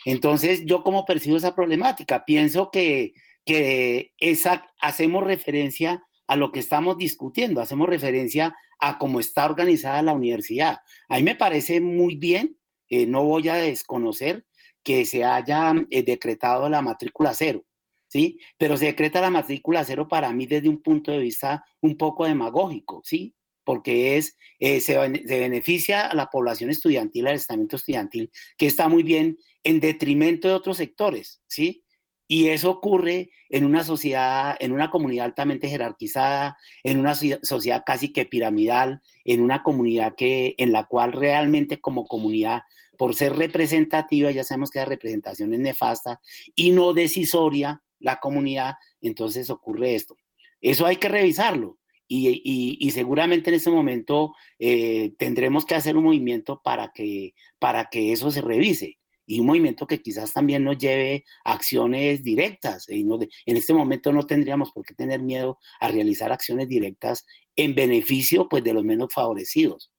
Entonces, yo como percibo esa problemática, pienso que, que esa, hacemos referencia a lo que estamos discutiendo, hacemos referencia a cómo está organizada la universidad. A mí me parece muy bien, eh, no voy a desconocer que se haya eh, decretado la matrícula cero, ¿sí? Pero se decreta la matrícula cero para mí desde un punto de vista un poco demagógico, ¿sí? Porque es, eh, se, beneficia a la población estudiantil, al estamento estudiantil, que está muy bien en detrimento de otros sectores, ¿sí? Y eso ocurre en una sociedad, en una comunidad altamente jerarquizada, en una sociedad casi que piramidal, en una comunidad que, en la cual realmente como comunidad por ser representativa, ya sabemos que la representación es nefasta y no decisoria la comunidad, entonces ocurre esto. Eso hay que revisarlo y, seguramente en ese momento eh, tendremos que hacer un movimiento para que, para que eso se revise y un movimiento que quizás también nos lleve a acciones directas. Y no en este momento no tendríamos por qué tener miedo a realizar acciones directas en beneficio pues, de los menos favorecidos.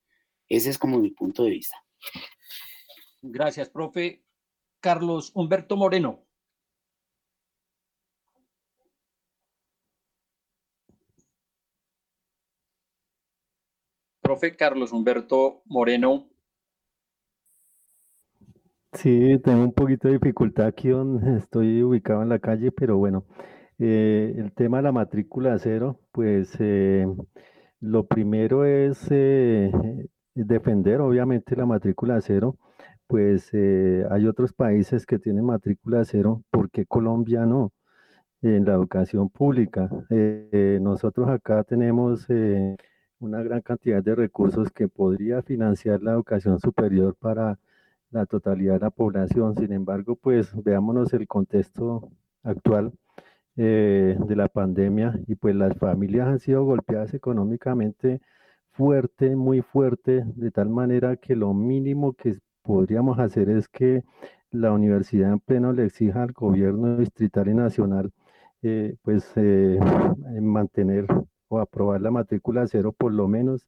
Ese es como mi punto de vista. Gracias, profe. Carlos Humberto Moreno. Profe Carlos Humberto Moreno. Sí, tengo un poquito de dificultad aquí donde estoy ubicado en la calle, pero bueno, eh, el tema de la matrícula cero, pues eh, lo primero es eh, defender obviamente la matrícula cero, pues hay otros países que tienen matrícula cero, ¿por qué Colombia no? En la educación pública. nosotros acá tenemos una gran cantidad de recursos que podría financiar la educación superior para la totalidad de la población. Sin embargo, pues veámonos el contexto actual eh, de la pandemia y pues las familias han sido golpeadas económicamente fuerte, muy fuerte, de tal manera que lo mínimo que podríamos hacer es que la universidad en pleno le exija al gobierno distrital y nacional eh, pues eh, mantener o aprobar la matrícula cero por lo menos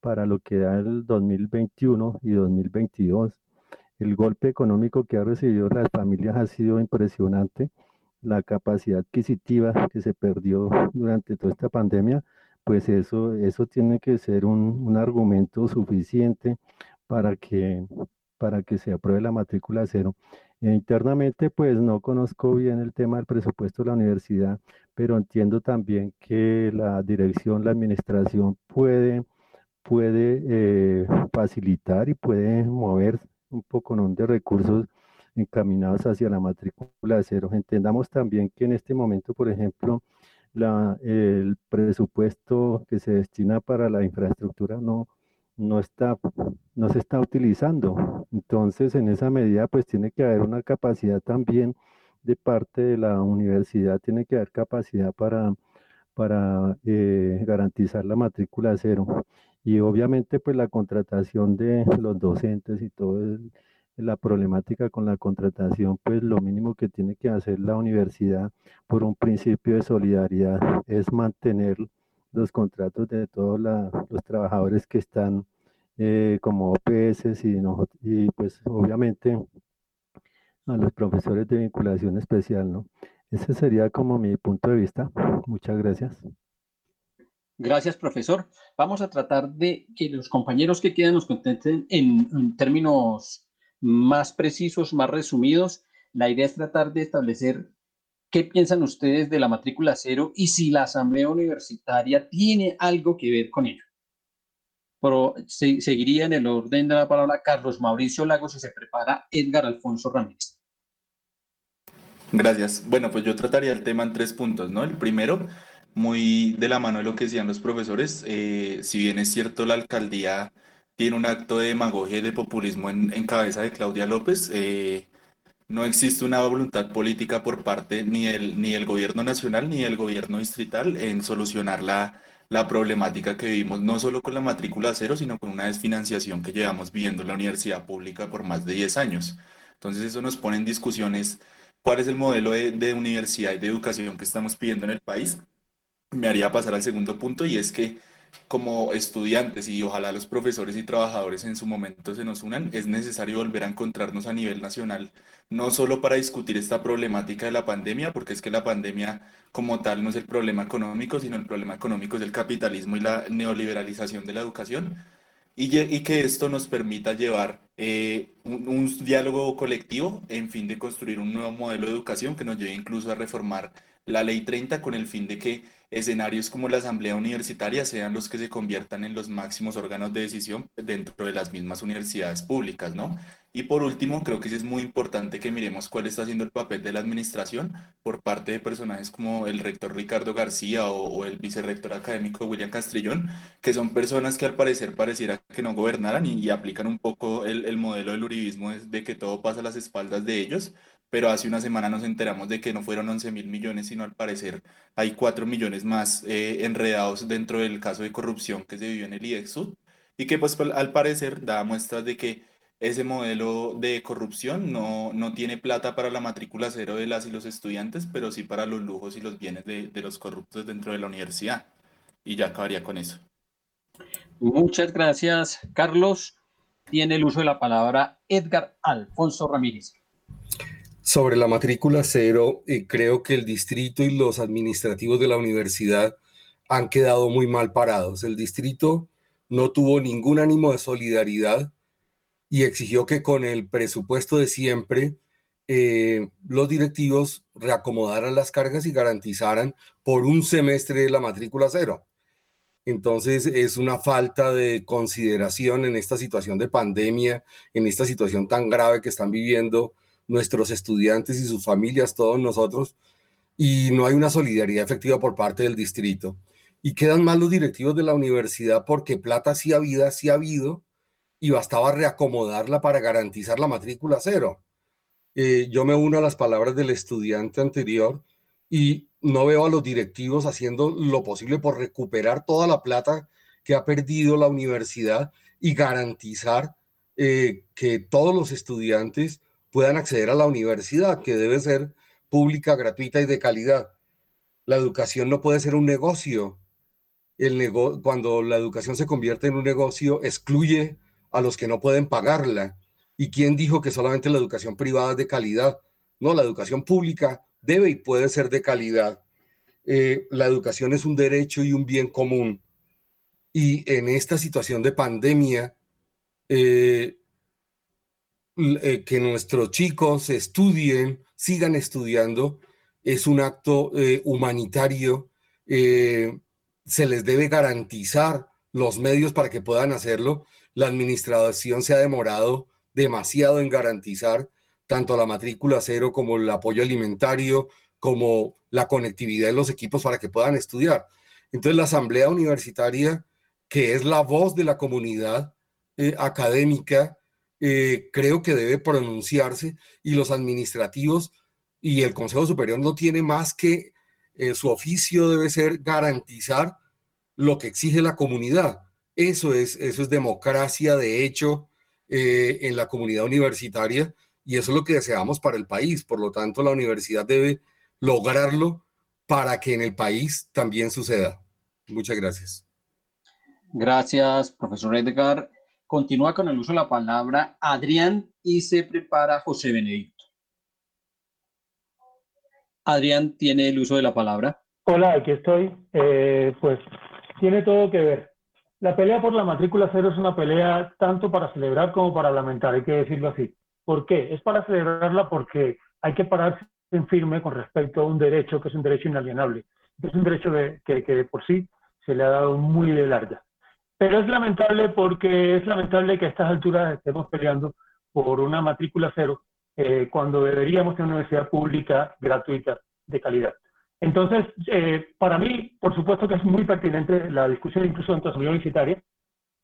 para lo que da el 2021 y 2022. El golpe económico que ha recibido las familias ha sido impresionante. La capacidad adquisitiva que se perdió durante toda esta pandemia, pues eso, eso tiene que ser un, un argumento suficiente para que, para que se apruebe la matrícula cero. E internamente, pues no conozco bien el tema del presupuesto de la universidad, pero entiendo también que la dirección, la administración puede, puede eh, facilitar y puede mover un poco de recursos encaminados hacia la matrícula cero. Entendamos también que en este momento, por ejemplo, el presupuesto que se destina para la infraestructura no, no, está, no se está utilizando. Entonces, en esa medida, pues tiene que haber una capacidad también de parte de la universidad tiene que haber capacidad para, para eh, garantizar la matrícula cero. Y obviamente pues la contratación de los docentes y toda la problemática con la contratación, pues lo mínimo que tiene que hacer la universidad por un principio de solidaridad es mantener los contratos de todos los trabajadores que están eh, como OPS y, y pues obviamente a los profesores de vinculación especial, ¿no? Ese sería como mi punto de vista. Muchas gracias. Gracias, profesor. Vamos a tratar de que los compañeros que quieran nos contesten en, términos más precisos, más resumidos. La idea es tratar de establecer qué piensan ustedes de la matrícula cero y si la asamblea universitaria tiene algo que ver con ello. Pero seguiría en el orden de la palabra Carlos Mauricio Lagos y se prepara Edgar Alfonso Ramírez. Gracias. Bueno, pues yo trataría el tema en tres puntos, ¿no? El primero, muy de la mano de lo que decían los profesores, eh, si bien es cierto la alcaldía tiene un acto de demagogia y de populismo en, cabeza de Claudia López, eh, no existe una voluntad política por parte ni del, ni el gobierno nacional ni del gobierno distrital en solucionar la, la problemática que vivimos, no solo con la matrícula cero, sino con una desfinanciación que llevamos viviendo en la universidad pública por más de 10 años. Entonces eso nos pone en discusiones cuál es el modelo de, universidad y de educación que estamos pidiendo en el país, me haría pasar al segundo punto y es que como estudiantes y ojalá los profesores y trabajadores en su momento se nos unan, es necesario volver a encontrarnos a nivel nacional, no solo para discutir esta problemática de la pandemia, porque es que la pandemia como tal no es el problema económico, sino el problema económico es el capitalismo y la neoliberalización de la educación, y, que esto nos permita llevar eh, un, diálogo colectivo en fin de construir un nuevo modelo de educación que nos lleve incluso a reformar la ley 30 con el fin de que escenarios como la asamblea universitaria sean los que se conviertan en los máximos órganos de decisión dentro de las mismas universidades públicas, ¿no? Y por último, creo que es muy importante que miremos cuál está siendo el papel de la administración por parte de personajes como el rector Ricardo García o, el vicerrector académico William Castrillón, que son personas que al parecer pareciera que no gobernaran y, aplican un poco el, el modelo del uribismo de que todo pasa a las espaldas de ellos, pero hace una semana nos enteramos de que no fueron 11 mil millones, sino al parecer hay 4 millones más eh, enredados dentro del caso de corrupción que se vivió en el IEXUD y que pues al parecer da muestras de que ese modelo de corrupción no, no tiene plata para la matrícula cero de las y los estudiantes, pero sí para los lujos y los bienes de, de los corruptos dentro de la universidad. Y ya acabaría con eso. Muchas gracias, Carlos. Tiene el uso de la palabra Edgar Alfonso Ramírez. Sobre la matrícula cero, eh, creo que el distrito y los administrativos de la universidad han quedado muy mal parados. El distrito no tuvo ningún ánimo de solidaridad y exigió que con el presupuesto de siempre eh, los directivos reacomodaran las cargas y garantizaran por un semestre la matrícula cero. Entonces es una falta de consideración en esta situación de pandemia, en esta situación tan grave que están viviendo nuestros estudiantes y sus familias, todos nosotros, y no hay una solidaridad efectiva por parte del distrito. Y quedan mal los directivos de la universidad porque plata sí ha habido, sí ha habido, y bastaba reacomodarla para garantizar la matrícula cero. Eh, yo me uno a las palabras del estudiante anterior y no veo a los directivos haciendo lo posible por recuperar toda la plata que ha perdido la universidad y garantizar eh, que todos los estudiantes puedan acceder a la universidad, que debe ser pública, gratuita y de calidad. La educación no puede ser un negocio. El cuando la educación se convierte en un negocio, excluye a los que no pueden pagarla. ¿Y quién dijo que solamente la educación privada es de calidad? No, la educación pública debe y puede ser de calidad. Eh, la educación es un derecho y un bien común. Y en esta situación de pandemia, eh, eh, que nuestros chicos estudien, sigan estudiando, es un acto humanitario. se les debe garantizar los medios para que puedan hacerlo la administración se ha demorado demasiado en garantizar tanto la matrícula cero como el apoyo alimentario, como la conectividad de los equipos para que puedan estudiar. Entonces la asamblea universitaria, que es la voz de la comunidad eh, académica, eh, creo que debe pronunciarse y los administrativos y el Consejo Superior no tiene más que eh, su oficio debe ser garantizar lo que exige la comunidad. Eso es, eso es democracia de hecho eh, en la comunidad universitaria y eso es lo que deseamos para el país. Por lo tanto, la universidad debe lograrlo para que en el país también suceda. Muchas gracias. Gracias, profesor Edgar. Continúa con el uso de la palabra Adrián y se prepara José Benedicto. Adrián tiene el uso de la palabra. Hola, aquí estoy. Eh, pues tiene todo que ver. La pelea por la matrícula cero es una pelea tanto para celebrar como para lamentar, hay que decirlo así. ¿Por qué? Es para celebrarla porque hay que pararse en firme con respecto a un derecho que es un derecho inalienable. Es un derecho que, que por sí se le ha dado muy de larga. Pero es lamentable porque es lamentable que a estas alturas estemos peleando por una matrícula cero eh, cuando deberíamos tener una universidad pública gratuita de calidad. Entonces, eh, para mí, por supuesto que es muy pertinente la discusión incluso de la Asamblea Universitaria.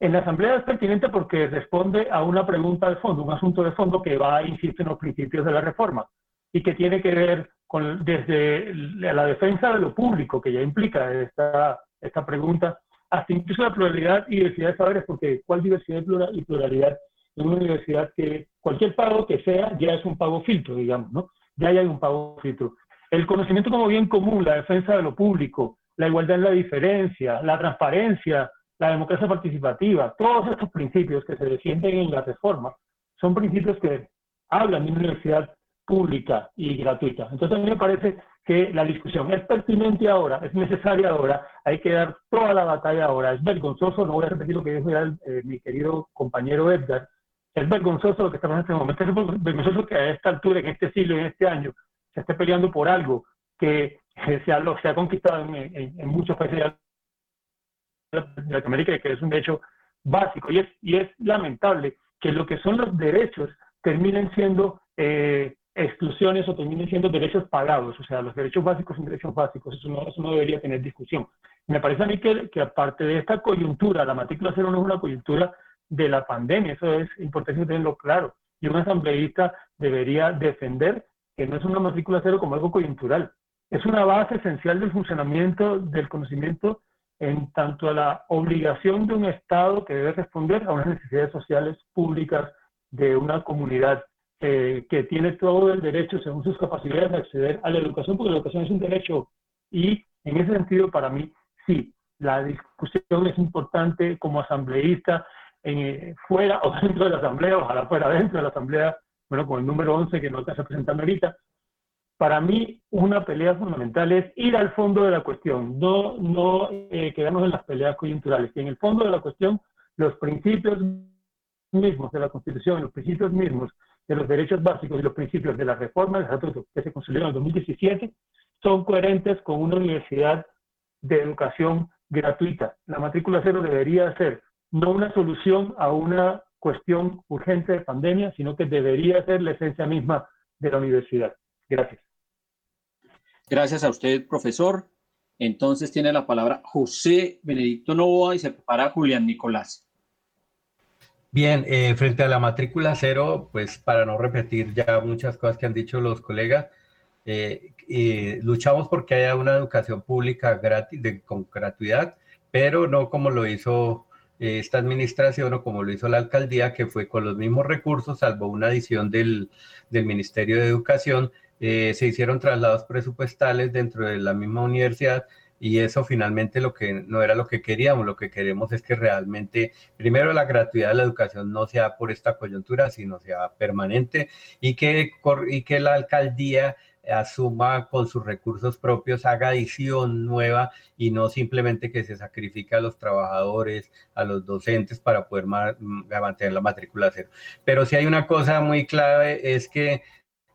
En la Asamblea es pertinente porque responde a una pregunta de fondo, un asunto de fondo que va, insisto, en los principios de la reforma y que tiene que ver con desde la defensa de lo público, que ya implica esta, esta pregunta, hasta incluso la pluralidad y diversidad de saberes, porque ¿cuál diversidad y pluralidad en una universidad que cualquier pago que sea ya es un pago filtro, digamos, ¿no? Ya hay un pago filtro. El conocimiento como bien común, la defensa de lo público, la igualdad en la diferencia, la transparencia, la democracia participativa, todos estos principios que se defienden en la reforma son principios que hablan de una universidad pública y gratuita. Entonces a mí me parece que la discusión es pertinente ahora, es necesaria ahora, hay que dar toda la batalla ahora. Es vergonzoso, no voy a repetir lo que dijo eh, mi querido compañero Edgar, es vergonzoso lo que estamos en este momento, es vergonzoso que a esta altura, en este siglo, en este año, se esté peleando por algo que se ha, se ha conquistado en, muchos países de Latinoamérica, que es un derecho básico. Y es, y es lamentable que lo que son los derechos terminen siendo eh, exclusiones o terminen siendo derechos pagados. O sea, los derechos básicos son derechos básicos. Eso no, eso no debería tener discusión. Me parece a mí que, que aparte de esta coyuntura, la matrícula cero no es una coyuntura de la pandemia. Eso es importante tenerlo claro. Y un asambleísta debería defender que no es una matrícula cero como algo coyuntural. Es una base esencial del funcionamiento del conocimiento en tanto a la obligación de un Estado que debe responder a unas necesidades sociales públicas de una comunidad eh, que tiene todo el derecho, según sus capacidades, de acceder a la educación, porque la educación es un derecho. Y en ese sentido, para mí, sí, la discusión es importante como asambleísta, en, fuera o dentro de la asamblea, ojalá fuera dentro de la asamblea, bueno, con el número 11 que no está representando ahorita, para mí una pelea fundamental es ir al fondo de la cuestión, no, no eh, quedarnos en las peleas coyunturales. Y en el fondo de la cuestión, los principios mismos de la Constitución, los principios mismos de los derechos básicos y los principios de la reforma del estatuto que se construyó en el 2017 son coherentes con una universidad de educación gratuita. La matrícula cero debería ser no una solución a una cuestión urgente de pandemia, sino que debería ser la esencia misma de la universidad. Gracias. Gracias a usted, profesor. Entonces tiene la palabra José Benedicto Novoa y se prepara Julián Nicolás. Bien, eh, frente a la matrícula cero, pues para no repetir ya muchas cosas que han dicho los colegas, eh, eh, luchamos porque haya una educación pública con gratuidad, pero no como lo hizo esta administración o como lo hizo la alcaldía, que fue con los mismos recursos, salvo una adición del, del Ministerio de Educación, eh, se hicieron traslados presupuestales dentro de la misma universidad y eso finalmente lo que no era lo que queríamos, lo que queremos es que realmente, primero la gratuidad de la educación no sea por esta coyuntura, sino sea permanente y que, y que la alcaldía asuma con sus recursos propios, haga adición nueva y no simplemente que se sacrifique a los trabajadores, a los docentes para poder mantener la matrícula cero. Pero si hay una cosa muy clave es que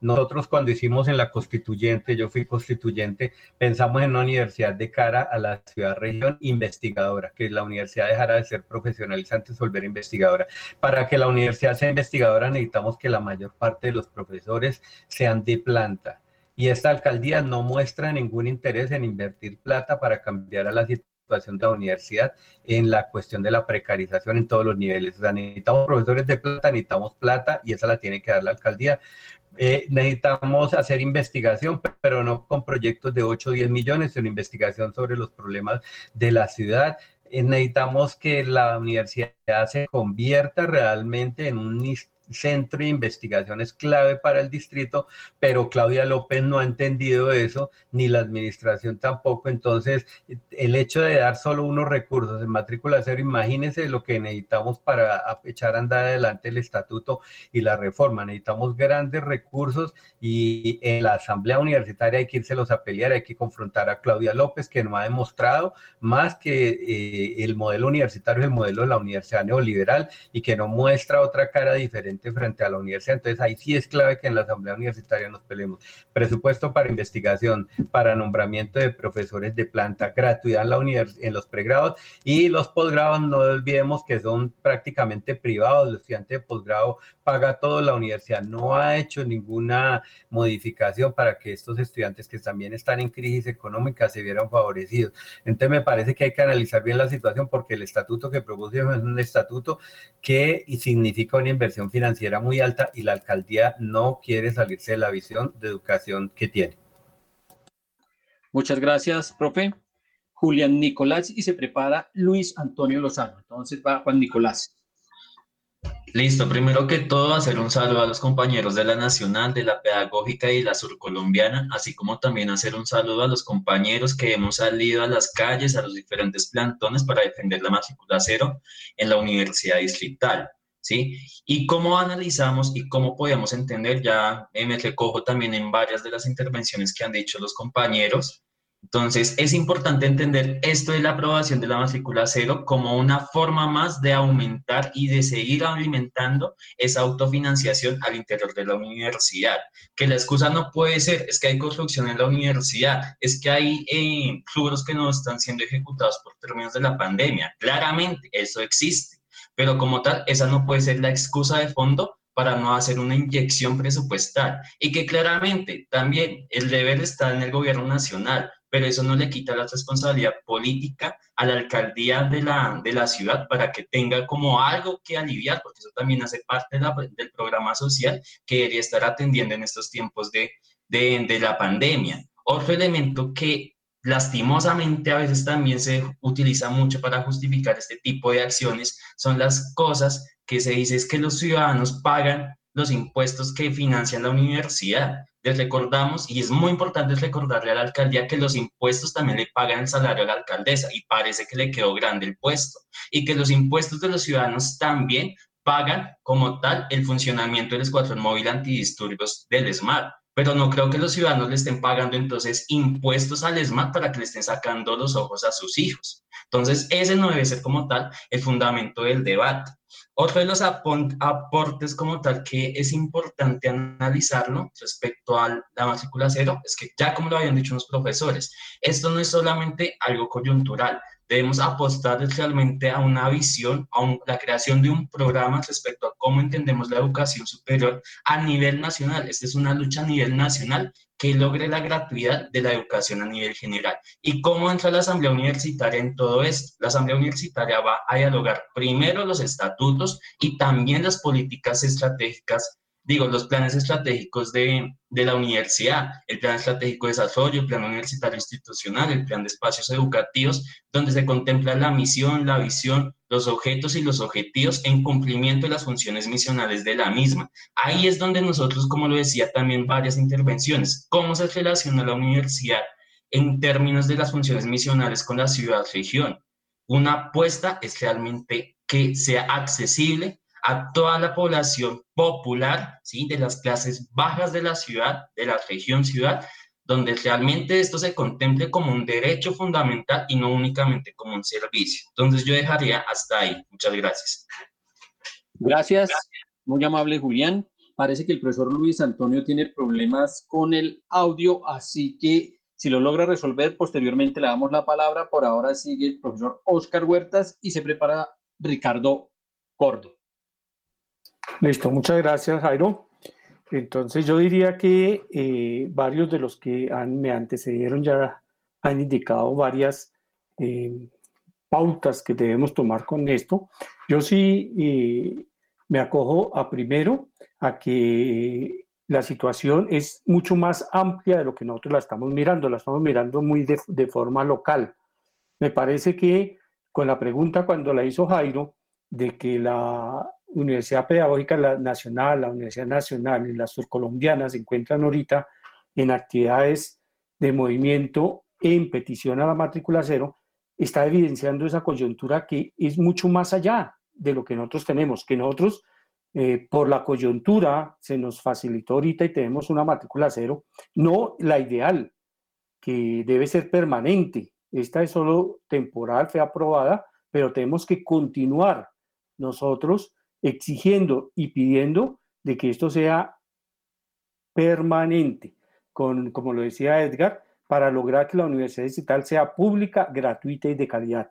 nosotros cuando hicimos en la constituyente, yo fui constituyente, pensamos en una universidad de cara a la ciudad-región investigadora, que la universidad dejara de ser profesionalizante y volver investigadora. Para que la universidad sea investigadora necesitamos que la mayor parte de los profesores sean de planta. Y esta alcaldía no muestra ningún interés en invertir plata para cambiar a la situación de la universidad en la cuestión de la precarización en todos los niveles. O sea, necesitamos profesores de plata, necesitamos plata y esa la tiene que dar la alcaldía. Eh, necesitamos hacer investigación, pero no con proyectos de 8 o 10 millones, sino investigación sobre los problemas de la ciudad. Eh, necesitamos que la universidad se convierta realmente en un centro de investigación es clave para el distrito, pero Claudia López no ha entendido eso, ni la administración tampoco. Entonces, el hecho de dar solo unos recursos en matrícula cero, imagínense lo que necesitamos para echar a andar adelante el estatuto y la reforma. Necesitamos grandes recursos y en la asamblea universitaria hay que irselos a pelear, hay que confrontar a Claudia López, que no ha demostrado más que eh, el modelo universitario es el modelo de la universidad neoliberal y que no muestra otra cara diferente frente a la universidad. Entonces ahí sí es clave que en la Asamblea Universitaria nos peleemos. Presupuesto para investigación, para nombramiento de profesores de planta, gratuidad en, la en los pregrados y los posgrados, no olvidemos que son prácticamente privados. El estudiante de posgrado paga todo, la universidad no ha hecho ninguna modificación para que estos estudiantes que también están en crisis económica se vieran favorecidos. Entonces me parece que hay que analizar bien la situación porque el estatuto que propusimos es un estatuto que significa una inversión financiera muy alta y la alcaldía no quiere salirse de la visión de educación que tiene. Muchas gracias, profe. Julián Nicolás y se prepara Luis Antonio Lozano. Entonces va Juan Nicolás. Listo, primero que todo hacer un saludo a los compañeros de la Nacional, de la Pedagógica y la Surcolombiana, así como también hacer un saludo a los compañeros que hemos salido a las calles, a los diferentes plantones para defender la matrícula cero en la Universidad Distrital. ¿Sí? Y cómo analizamos y cómo podemos entender, ya me recojo también en varias de las intervenciones que han dicho los compañeros, entonces, es importante entender esto de la aprobación de la matrícula cero como una forma más de aumentar y de seguir alimentando esa autofinanciación al interior de la universidad. Que la excusa no puede ser, es que hay construcción en la universidad, es que hay eh, que no están siendo ejecutados por términos de la pandemia. Claramente, eso existe, pero como tal, esa no puede ser la excusa de fondo para no hacer una inyección presupuestal y que claramente también el deber está en el gobierno nacional pero eso no le quita la responsabilidad política a la alcaldía de la, de la ciudad para que tenga como algo que aliviar, porque eso también hace parte del programa social que debería estar atendiendo en estos tiempos de, de, de la pandemia. Otro elemento que lastimosamente a veces también se utiliza mucho para justificar este tipo de acciones, son las cosas que se dice es que los ciudadanos pagan los impuestos que financian la universidad. Les recordamos, y es muy importante recordarle a la alcaldía que los impuestos también le pagan el salario a la alcaldesa y parece que le quedó grande el puesto. Y que los impuestos de los ciudadanos también pagan como tal el funcionamiento del escuadrón móvil antidisturbios del SMART pero no creo que los ciudadanos le estén pagando entonces impuestos al ESMAD para que le estén sacando los ojos a sus hijos. Entonces, ese no debe ser como tal el fundamento del debate. Otro de los aportes como tal que es importante analizarlo respecto a la matrícula cero es que ya como lo habían dicho los profesores, esto no es solamente algo coyuntural, debemos apostar realmente a una visión, a la creación de un programa respecto a cómo entendemos la educación superior a nivel nacional. Esta es una lucha a nivel nacional que logre la gratuidad de la educación a nivel general. ¿Y cómo entra la Asamblea Universitaria en todo esto? La Asamblea Universitaria va a dialogar primero los estatutos y también las políticas estratégicas digo, los planes estratégicos de, de, la universidad, el plan estratégico de desarrollo, el plan universitario institucional, el plan de espacios educativos, donde se contempla la misión, la visión, los objetos y los objetivos en cumplimiento de las funciones misionales de la misma. Ahí es donde nosotros, como lo decía también varias intervenciones, cómo se relaciona la universidad en términos de las funciones misionales con la ciudad-región. Una apuesta es realmente que sea accesible a toda la población popular, ¿sí? de las clases bajas de la ciudad, de la región ciudad, donde realmente esto se contemple como un derecho fundamental y no únicamente como un servicio. Entonces yo dejaría hasta ahí. Muchas gracias. Gracias. Muy amable Julián. Parece que el profesor Luis Antonio tiene problemas con el audio, así que si lo logra resolver, posteriormente le damos la palabra. Por ahora sigue el profesor Oscar Huertas y se prepara Ricardo Cordo. Listo, muchas gracias, Jairo. Entonces yo diría que eh, varios de los que han, me antecedieron ya han indicado varias eh, pautas que debemos tomar con esto. Yo sí eh, me acojo a primero a que la situación es mucho más amplia de lo que nosotros la estamos mirando, la estamos mirando muy de, de forma local. Me parece que con la pregunta cuando la hizo Jairo de que la Universidad Pedagógica Nacional, la Universidad Nacional y las surcolombianas se encuentran ahorita en actividades de movimiento en petición a la matrícula cero, está evidenciando esa coyuntura que es mucho más allá de lo que nosotros tenemos, que nosotros eh, por la coyuntura se nos facilitó ahorita y tenemos una matrícula cero, no la ideal, que debe ser permanente. Esta es solo temporal, fue aprobada, pero tenemos que continuar nosotros exigiendo y pidiendo de que esto sea permanente, con, como lo decía Edgar, para lograr que la universidad digital sea pública, gratuita y de calidad,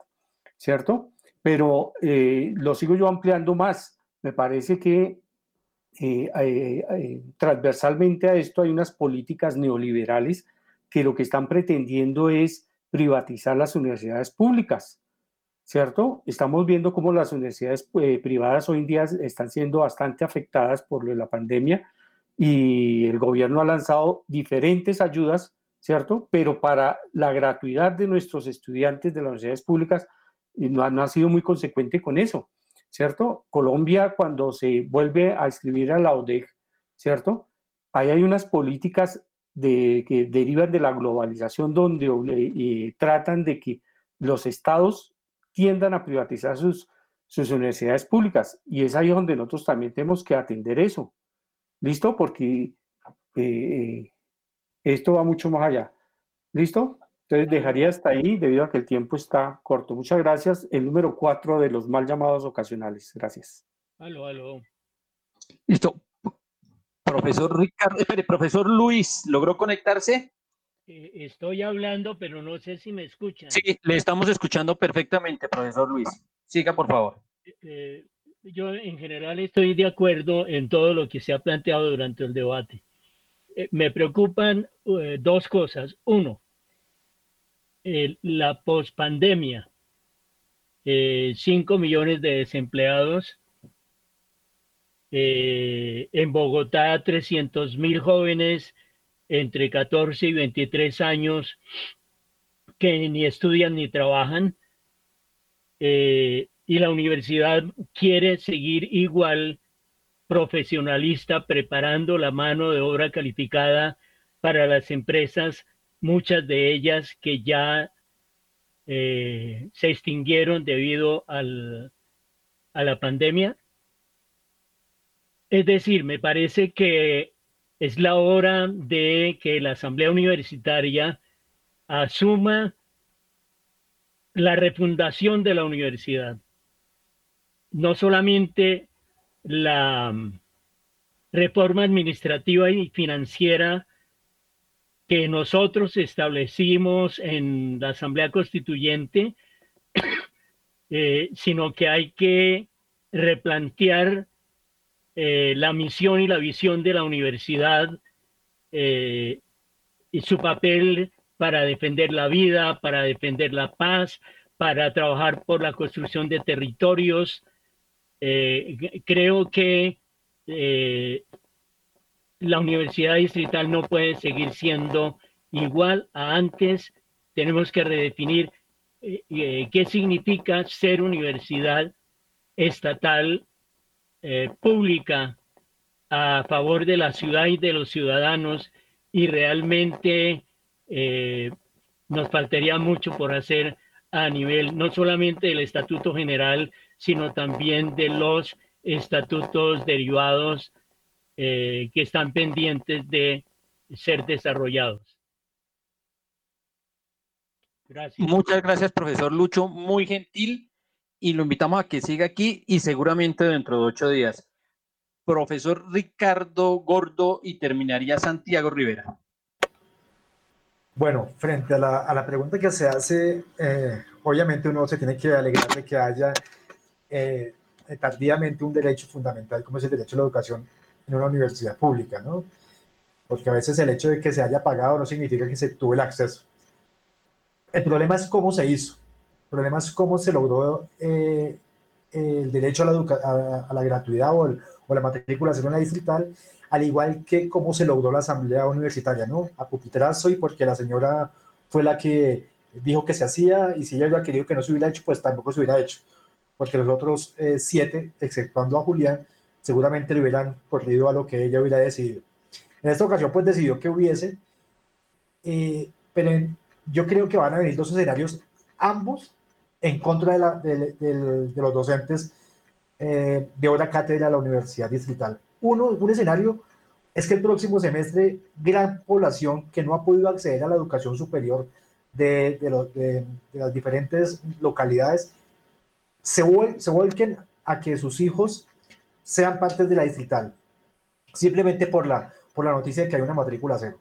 ¿cierto? Pero eh, lo sigo yo ampliando más. Me parece que eh, eh, transversalmente a esto hay unas políticas neoliberales que lo que están pretendiendo es privatizar las universidades públicas. ¿Cierto? Estamos viendo cómo las universidades eh, privadas hoy en día están siendo bastante afectadas por la pandemia y el gobierno ha lanzado diferentes ayudas, ¿cierto? Pero para la gratuidad de nuestros estudiantes de las universidades públicas no ha, no ha sido muy consecuente con eso, ¿cierto? Colombia cuando se vuelve a escribir a la ODEC, ¿cierto? Ahí hay unas políticas de, que derivan de la globalización donde eh, tratan de que los estados tiendan a privatizar sus, sus universidades públicas. Y es ahí donde nosotros también tenemos que atender eso. ¿Listo? Porque eh, esto va mucho más allá. ¿Listo? Entonces dejaría hasta ahí debido a que el tiempo está corto. Muchas gracias. El número cuatro de los mal llamados ocasionales. Gracias. Aló, aló. Listo. Profesor Ricardo, espere, profesor Luis, ¿logró conectarse? Eh, estoy hablando, pero no sé si me escuchan. Sí, le estamos escuchando perfectamente, profesor Luis. Siga, por favor. Eh, yo en general estoy de acuerdo en todo lo que se ha planteado durante el debate. Eh, me preocupan dos cosas. Uno, la pospandemia. Cinco millones de desempleados. en Bogotá, 300 mil jóvenes entre 14 y 23 años que ni estudian ni trabajan. Eh, y la universidad quiere seguir igual profesionalista, preparando la mano de obra calificada para las empresas, muchas de ellas que ya eh, se extinguieron debido al, a la pandemia. Es decir, me parece que es la hora de que la Asamblea Universitaria asuma la refundación de la universidad. No solamente la mm, reforma administrativa y financiera que nosotros establecimos en la Asamblea Constituyente, eh, sino que hay que replantear eh, la misión y la visión de la universidad eh, y su papel para defender la vida, para defender la paz, para trabajar por la construcción de territorios. Eh, creo que la universidad distrital no puede seguir siendo igual a antes. Tenemos que redefinir qué significa ser universidad estatal eh, pública a favor de la ciudad y de los ciudadanos y realmente eh, nos faltaría mucho por hacer a nivel no solamente del Estatuto General, sino también de los estatutos derivados eh, que están pendientes de ser desarrollados. Gracias. Muchas gracias, profesor Lucho. Muy gentil y lo invitamos a que siga aquí y seguramente dentro de ocho días. Profesor Ricardo Gordo y terminaría Santiago Rivera. Bueno, frente a la, a la pregunta que se hace, eh, obviamente uno se tiene que alegrar de que haya eh, tardíamente un derecho fundamental como es el derecho a la educación en una universidad pública, ¿no? Porque a veces el hecho de que se haya pagado no significa que se tuvo el acceso. El problema es cómo se hizo. El problema es cómo se logró eh, el derecho a la, a, la gratuidad o, o, la matriculación en la distrital, al igual que cómo se logró la asamblea universitaria, ¿no? A pupitrazo y porque la señora fue la que dijo que se hacía y si ella hubiera querido que no se hubiera hecho, pues tampoco se hubiera hecho, porque los otros eh, siete, exceptuando a Julián, seguramente le hubieran corrido a lo que ella hubiera decidido. En esta ocasión, pues decidió que hubiese, eh, pero yo creo que van a venir dos escenarios, ambos en contra de, los docentes eh, de hora cátedra de la Universidad Distrital. Uno, un escenario es que el próximo semestre gran población que no ha podido acceder a la educación superior de, de las diferentes localidades se, se vuelquen a que sus hijos sean parte de la distrital, simplemente por la, por la noticia de que hay una matrícula cero.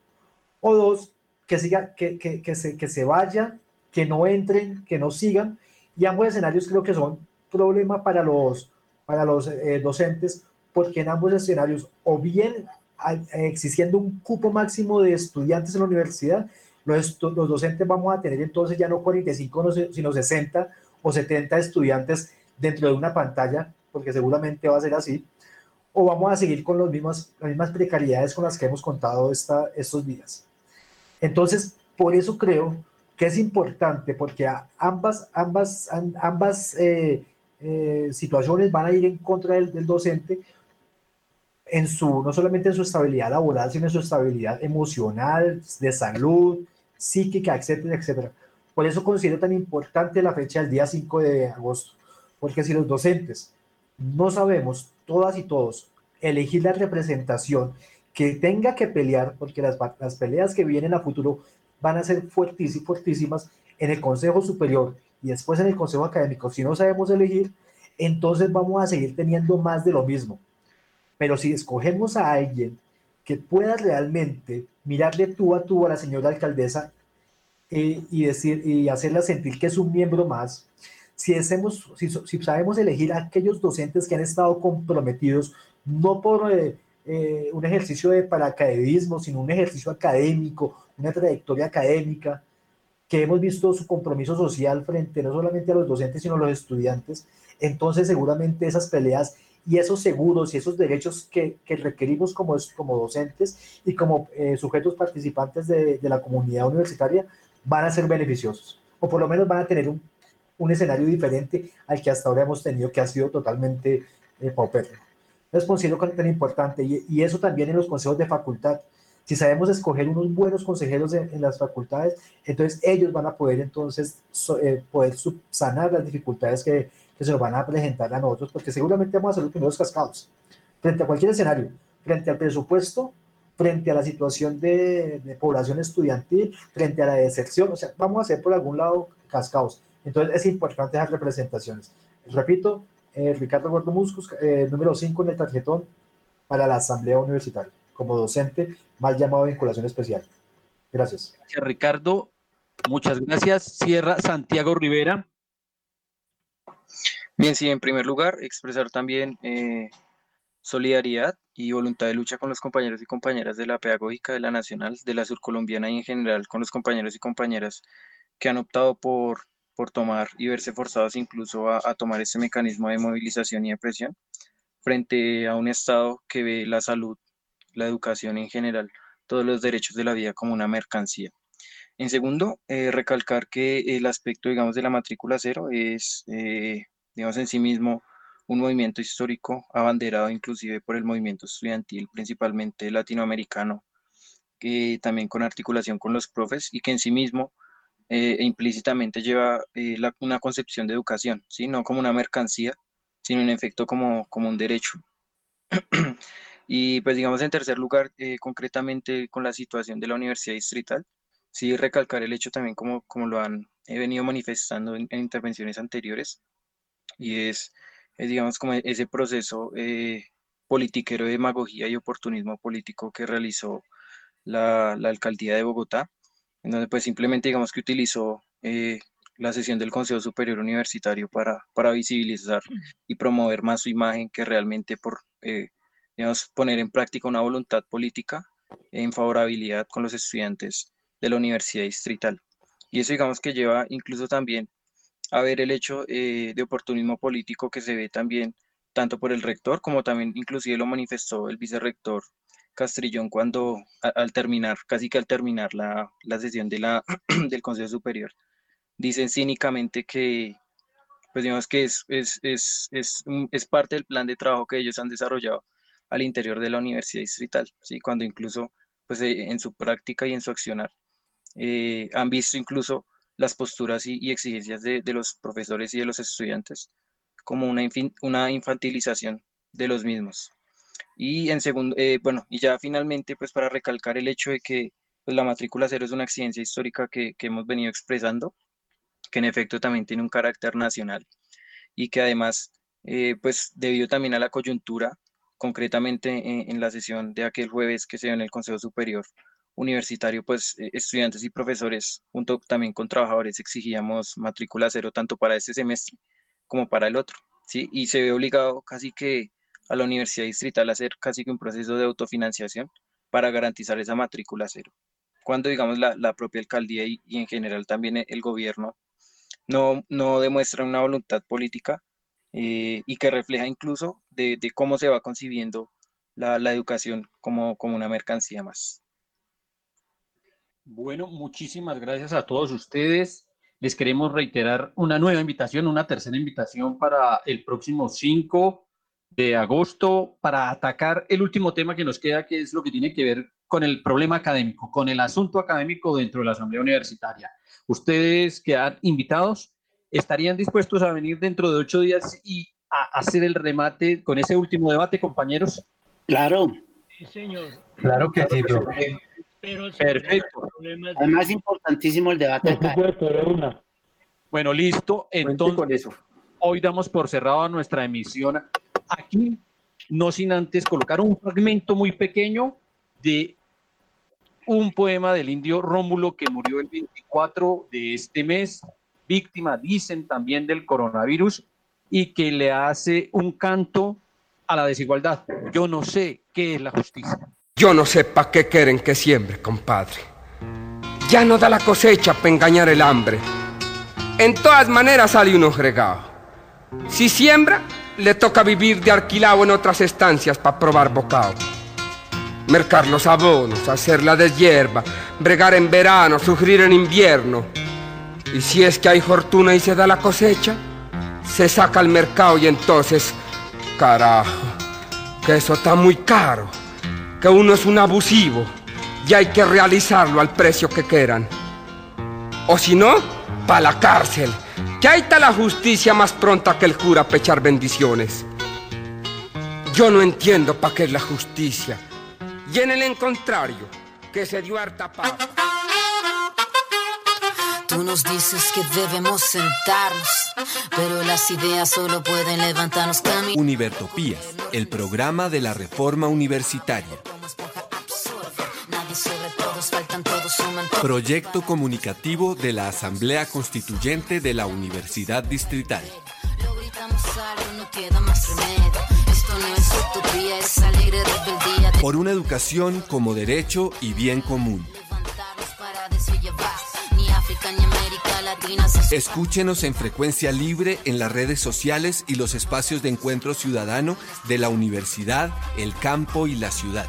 O dos, que, siga, que, que se, que se vaya, que no entren, que no sigan, y ambos escenarios creo que son problema para los, para los eh, docentes, porque en ambos escenarios, o bien existiendo un cupo máximo de estudiantes en la universidad, los, los docentes vamos a tener entonces ya no 45, sino 60 o 70 estudiantes dentro de una pantalla, porque seguramente va a ser así, o vamos a seguir con los mismos, las mismas precariedades con las que hemos contado esta, estos días. Entonces, por eso creo que es importante porque ambas, ambas, ambas eh, eh, situaciones van a ir en contra del, docente en su, no solamente en su estabilidad laboral, sino en su estabilidad emocional, de salud, psíquica, etcétera, etcétera. Por eso considero tan importante la fecha del día 5 de agosto, porque si los docentes no sabemos, todas y todos, elegir la representación que tenga que pelear, porque las, las peleas que vienen a futuro van a ser fuertísimas en el Consejo Superior y después en el Consejo Académico. Si no sabemos elegir, entonces vamos a seguir teniendo más de lo mismo. Pero si escogemos a alguien que pueda realmente mirarle tú a tú a la señora alcaldesa eh, y, decir, y hacerla sentir que es un miembro más, si, hacemos, si, sabemos elegir a aquellos docentes que han estado comprometidos, no por eh, eh, un ejercicio de paracaidismo, sino un ejercicio académico, una trayectoria académica, que hemos visto su compromiso social frente no solamente a los docentes, sino a los estudiantes, entonces seguramente esas peleas y esos seguros y esos derechos que, que requerimos como, como docentes y como eh, sujetos participantes de, de, la comunidad universitaria van a ser beneficiosos, o por lo menos van a tener un, un escenario diferente al que hasta ahora hemos tenido, que ha sido totalmente eh. Es considero tan importante, y, y, eso también en los consejos de facultad. Si sabemos escoger unos buenos consejeros en, en las facultades, entonces ellos van a poder entonces so, eh, poder subsanar las dificultades que, que se nos van a presentar a nosotros, porque seguramente vamos a ser los primeros cascados frente a cualquier escenario, frente al presupuesto, frente a la situación de, de, población estudiantil, frente a la deserción, o sea, vamos a ser por algún lado cascados. Entonces es importante esas representaciones. Repito, eh, Ricardo Gordo Muscos, eh, número 5 en el tarjetón para la Asamblea Universitaria, como docente, mal llamado vinculación especial. Gracias. Gracias, Ricardo. Muchas gracias. Cierra Santiago Rivera. Bien, sí, en primer lugar, expresar también eh, solidaridad y voluntad de lucha con los compañeros y compañeras de la Pedagógica de la Nacional, de la Surcolombiana y en general con los compañeros y compañeras que han optado por, por tomar y verse forzados incluso a, tomar este mecanismo de movilización y de presión frente a un Estado que ve la salud, la educación en general, todos los derechos de la vida como una mercancía. En segundo, eh, recalcar que el aspecto, digamos, de la matrícula cero es, eh, digamos, en sí mismo un movimiento histórico abanderado inclusive por el movimiento estudiantil, principalmente latinoamericano, que también con articulación con los profes y que en sí mismo eh, e implícitamente lleva eh, una concepción de educación, ¿sí? no como una mercancía, sino en efecto como, como un derecho. y pues digamos en tercer lugar, eh, concretamente con la situación de la Universidad Distrital, sí recalcar el hecho también como, como lo han venido manifestando en, en intervenciones anteriores, y es es, digamos, como ese proceso eh, politiquero de demagogía y oportunismo político que realizó la, alcaldía de Bogotá, en donde pues simplemente digamos que utilizó eh, la sesión del Consejo Superior Universitario para, para visibilizar y promover más su imagen que realmente por, eh, digamos, poner en práctica una voluntad política en favorabilidad con los estudiantes de la Universidad Distrital. Y eso digamos que lleva incluso también a ver el hecho eh, de oportunismo político que se ve también tanto por el rector como también inclusive lo manifestó el vicerrector Castrillón cuando a, al terminar, casi que al terminar la, la sesión de la, del Consejo Superior, dicen cínicamente que, pues digamos que es, es, es, es, es parte del plan de trabajo que ellos han desarrollado al interior de la Universidad Distrital, ¿sí? cuando incluso pues, eh, en su práctica y en su accionar eh, han visto incluso las posturas y, y exigencias de, de, los profesores y de los estudiantes como una, infin, una infantilización de los mismos. Y en segundo, eh, bueno, y ya finalmente, pues para recalcar el hecho de que pues, la matrícula cero es una exigencia histórica que, que hemos venido expresando, que en efecto también tiene un carácter nacional y que además, eh, pues debido también a la coyuntura, concretamente en, la sesión de aquel jueves que se dio en el Consejo Superior, universitario, pues eh, estudiantes y profesores, junto también con trabajadores, exigíamos matrícula cero tanto para este semestre como para el otro, ¿sí? Y se ve obligado casi que a la universidad distrital a hacer casi que un proceso de autofinanciación para garantizar esa matrícula cero. Cuando, digamos, la, la propia alcaldía y, en general también el gobierno no, no demuestra una voluntad política eh, y que refleja incluso de, de, cómo se va concibiendo la, la educación como, como una mercancía más. Bueno, muchísimas gracias a todos ustedes. Les queremos reiterar una nueva invitación, una tercera invitación para el próximo 5 de agosto para atacar el último tema que nos queda, que es lo que tiene que ver con el problema académico, con el asunto académico dentro de la Asamblea Universitaria. Ustedes quedan invitados, estarían dispuestos a venir dentro de ocho días y a hacer el remate con ese último debate, compañeros. Claro. Sí, señor. Claro que sí, pero Perfecto. Además es importantísimo el debate. Bueno, listo. Entonces, con eso. hoy damos por cerrada nuestra emisión aquí, no sin antes colocar un fragmento muy pequeño de un poema del indio Rómulo que murió el 24 de este mes, víctima, dicen también, del coronavirus y que le hace un canto a la desigualdad. Yo no sé qué es la justicia. Yo no sé pa' qué quieren que siembre, compadre. Ya no da la cosecha para engañar el hambre. En todas maneras sale uno fregado. Si siembra, le toca vivir de alquilado en otras estancias para probar bocado. mercar los abonos, hacer la deshierba, bregar en verano, sufrir en invierno. Y si es que hay fortuna y se da la cosecha, se saca al mercado y entonces, carajo, que eso está muy caro, que uno es un abusivo y hay que realizarlo al precio que quieran. O si no, pa' la cárcel, que ahí está la justicia más pronta que el cura a pechar bendiciones. Yo no entiendo para qué es la justicia. Y en el contrario, que se dio harta paz. Tú nos dices que debemos sentarnos, pero las ideas solo pueden levantarnos caminos. Univertopías, el programa de la reforma universitaria. Proyecto comunicativo de la Asamblea Constituyente de la Universidad Distrital. Lo gritamos algo, no queda más remedio. Esto no es utopía, es alegre rebeldía. Por una educación como derecho y bien común. Escúchenos en frecuencia libre en las redes sociales y los espacios de encuentro ciudadano de la universidad, el campo y la ciudad.